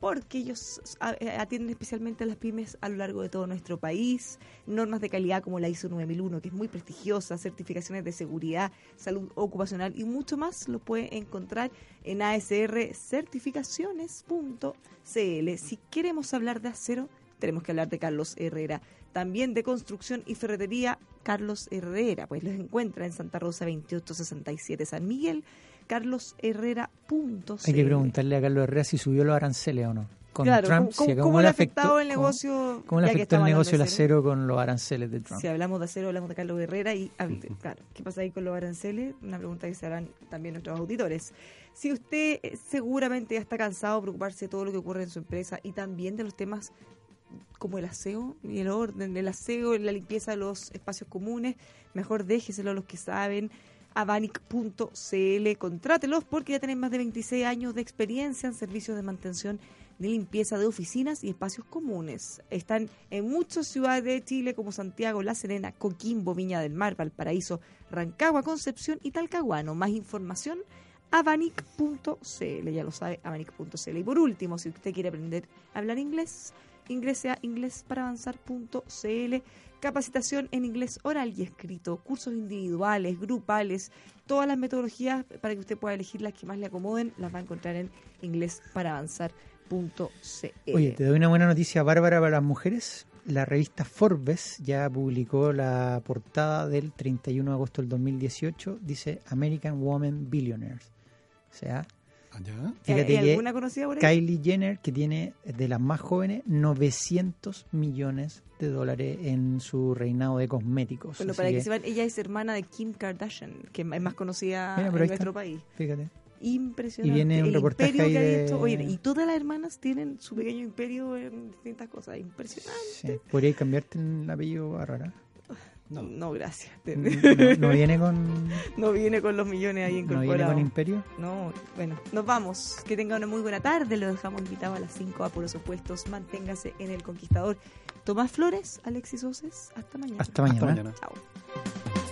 Speaker 2: porque ellos eh, atienden especialmente a las pymes a lo largo de todo nuestro país. Normas de calidad como la ISO 9001, que es muy prestigiosa, certificaciones de seguridad, salud ocupacional y mucho más lo puede encontrar en asrcertificaciones.cl. Si queremos hablar de acero, tenemos que hablar de Carlos Herrera. También de construcción y ferretería, Carlos Herrera. Pues los encuentra en Santa Rosa 2867 San Miguel, carlosherrera.cl.
Speaker 1: Hay que preguntarle a Carlos Herrera si subió los aranceles o no. Con
Speaker 2: Claro,
Speaker 1: Trump,
Speaker 2: ¿cómo,
Speaker 1: si-
Speaker 2: cómo
Speaker 1: ¿cómo
Speaker 2: le
Speaker 1: afectó-
Speaker 2: el negocio?
Speaker 1: ¿Cómo le afectó el negocio
Speaker 2: de acero?
Speaker 1: con los aranceles de Trump?
Speaker 2: Si hablamos de acero, hablamos de Carlos Herrera y hab- claro, ¿qué pasa ahí con los aranceles? Una pregunta que se harán también nuestros auditores. Si usted eh, seguramente ya está cansado de preocuparse de todo lo que ocurre en su empresa y también de los temas como el aseo y el orden, el aseo, la limpieza de los espacios comunes, mejor déjeselo a los que saben. Avanic.cl, contrátelos porque ya tienen más de 26 años de experiencia en servicios de mantención de limpieza de oficinas y espacios comunes. Están en muchas ciudades de Chile como Santiago, La Serena, Coquimbo, Viña del Mar, Valparaíso, Rancagua, Concepción y Talcahuano. Más información avanic.cl, ya lo sabe, avanic.cl. Y por último, si usted quiere aprender a hablar inglés, ingrese a inglesparavanzar.cl. Capacitación en inglés oral y escrito, cursos individuales, grupales, todas las metodologías para que usted pueda elegir las que más le acomoden, las va a encontrar en inglesparavanzar.cl.
Speaker 1: Oye, te doy una buena noticia bárbara para las mujeres. La revista Forbes ya publicó la portada del 31 de agosto del 2018. Dice American Woman Billionaires. O sea, Fíjate
Speaker 2: ¿Hay alguna conocida por ahí?
Speaker 1: Kylie Jenner, que tiene de las más jóvenes 900 millones de dólares en su reinado de cosméticos.
Speaker 2: Bueno, para que,
Speaker 1: que,
Speaker 2: sepan, ella es hermana de Kim Kardashian, que es más conocida
Speaker 1: Mira,
Speaker 2: en nuestro
Speaker 1: está.
Speaker 2: país.
Speaker 1: Fíjate.
Speaker 2: Impresionante.
Speaker 1: Y viene un
Speaker 2: el
Speaker 1: reportaje
Speaker 2: imperio que
Speaker 1: de-
Speaker 2: hecho. Oye, y todas las hermanas tienen su pequeño imperio en distintas cosas. Impresionante.
Speaker 1: Sí. Podría cambiarte el apellido a rara.
Speaker 2: No,
Speaker 4: No.
Speaker 2: gracias.
Speaker 1: No, no viene con
Speaker 2: No viene con los millones ahí
Speaker 1: no viene
Speaker 2: incorporados.
Speaker 1: con imperio.
Speaker 2: No, bueno, nos vamos. Que tenga una muy buena tarde. Lo dejamos invitado a las 5 a Puros Opuestos. Manténgase en el Conquistador. Tomás Flores, Alexis Oces. Hasta mañana.
Speaker 1: Hasta mañana.
Speaker 4: Hasta mañana.
Speaker 2: Chao.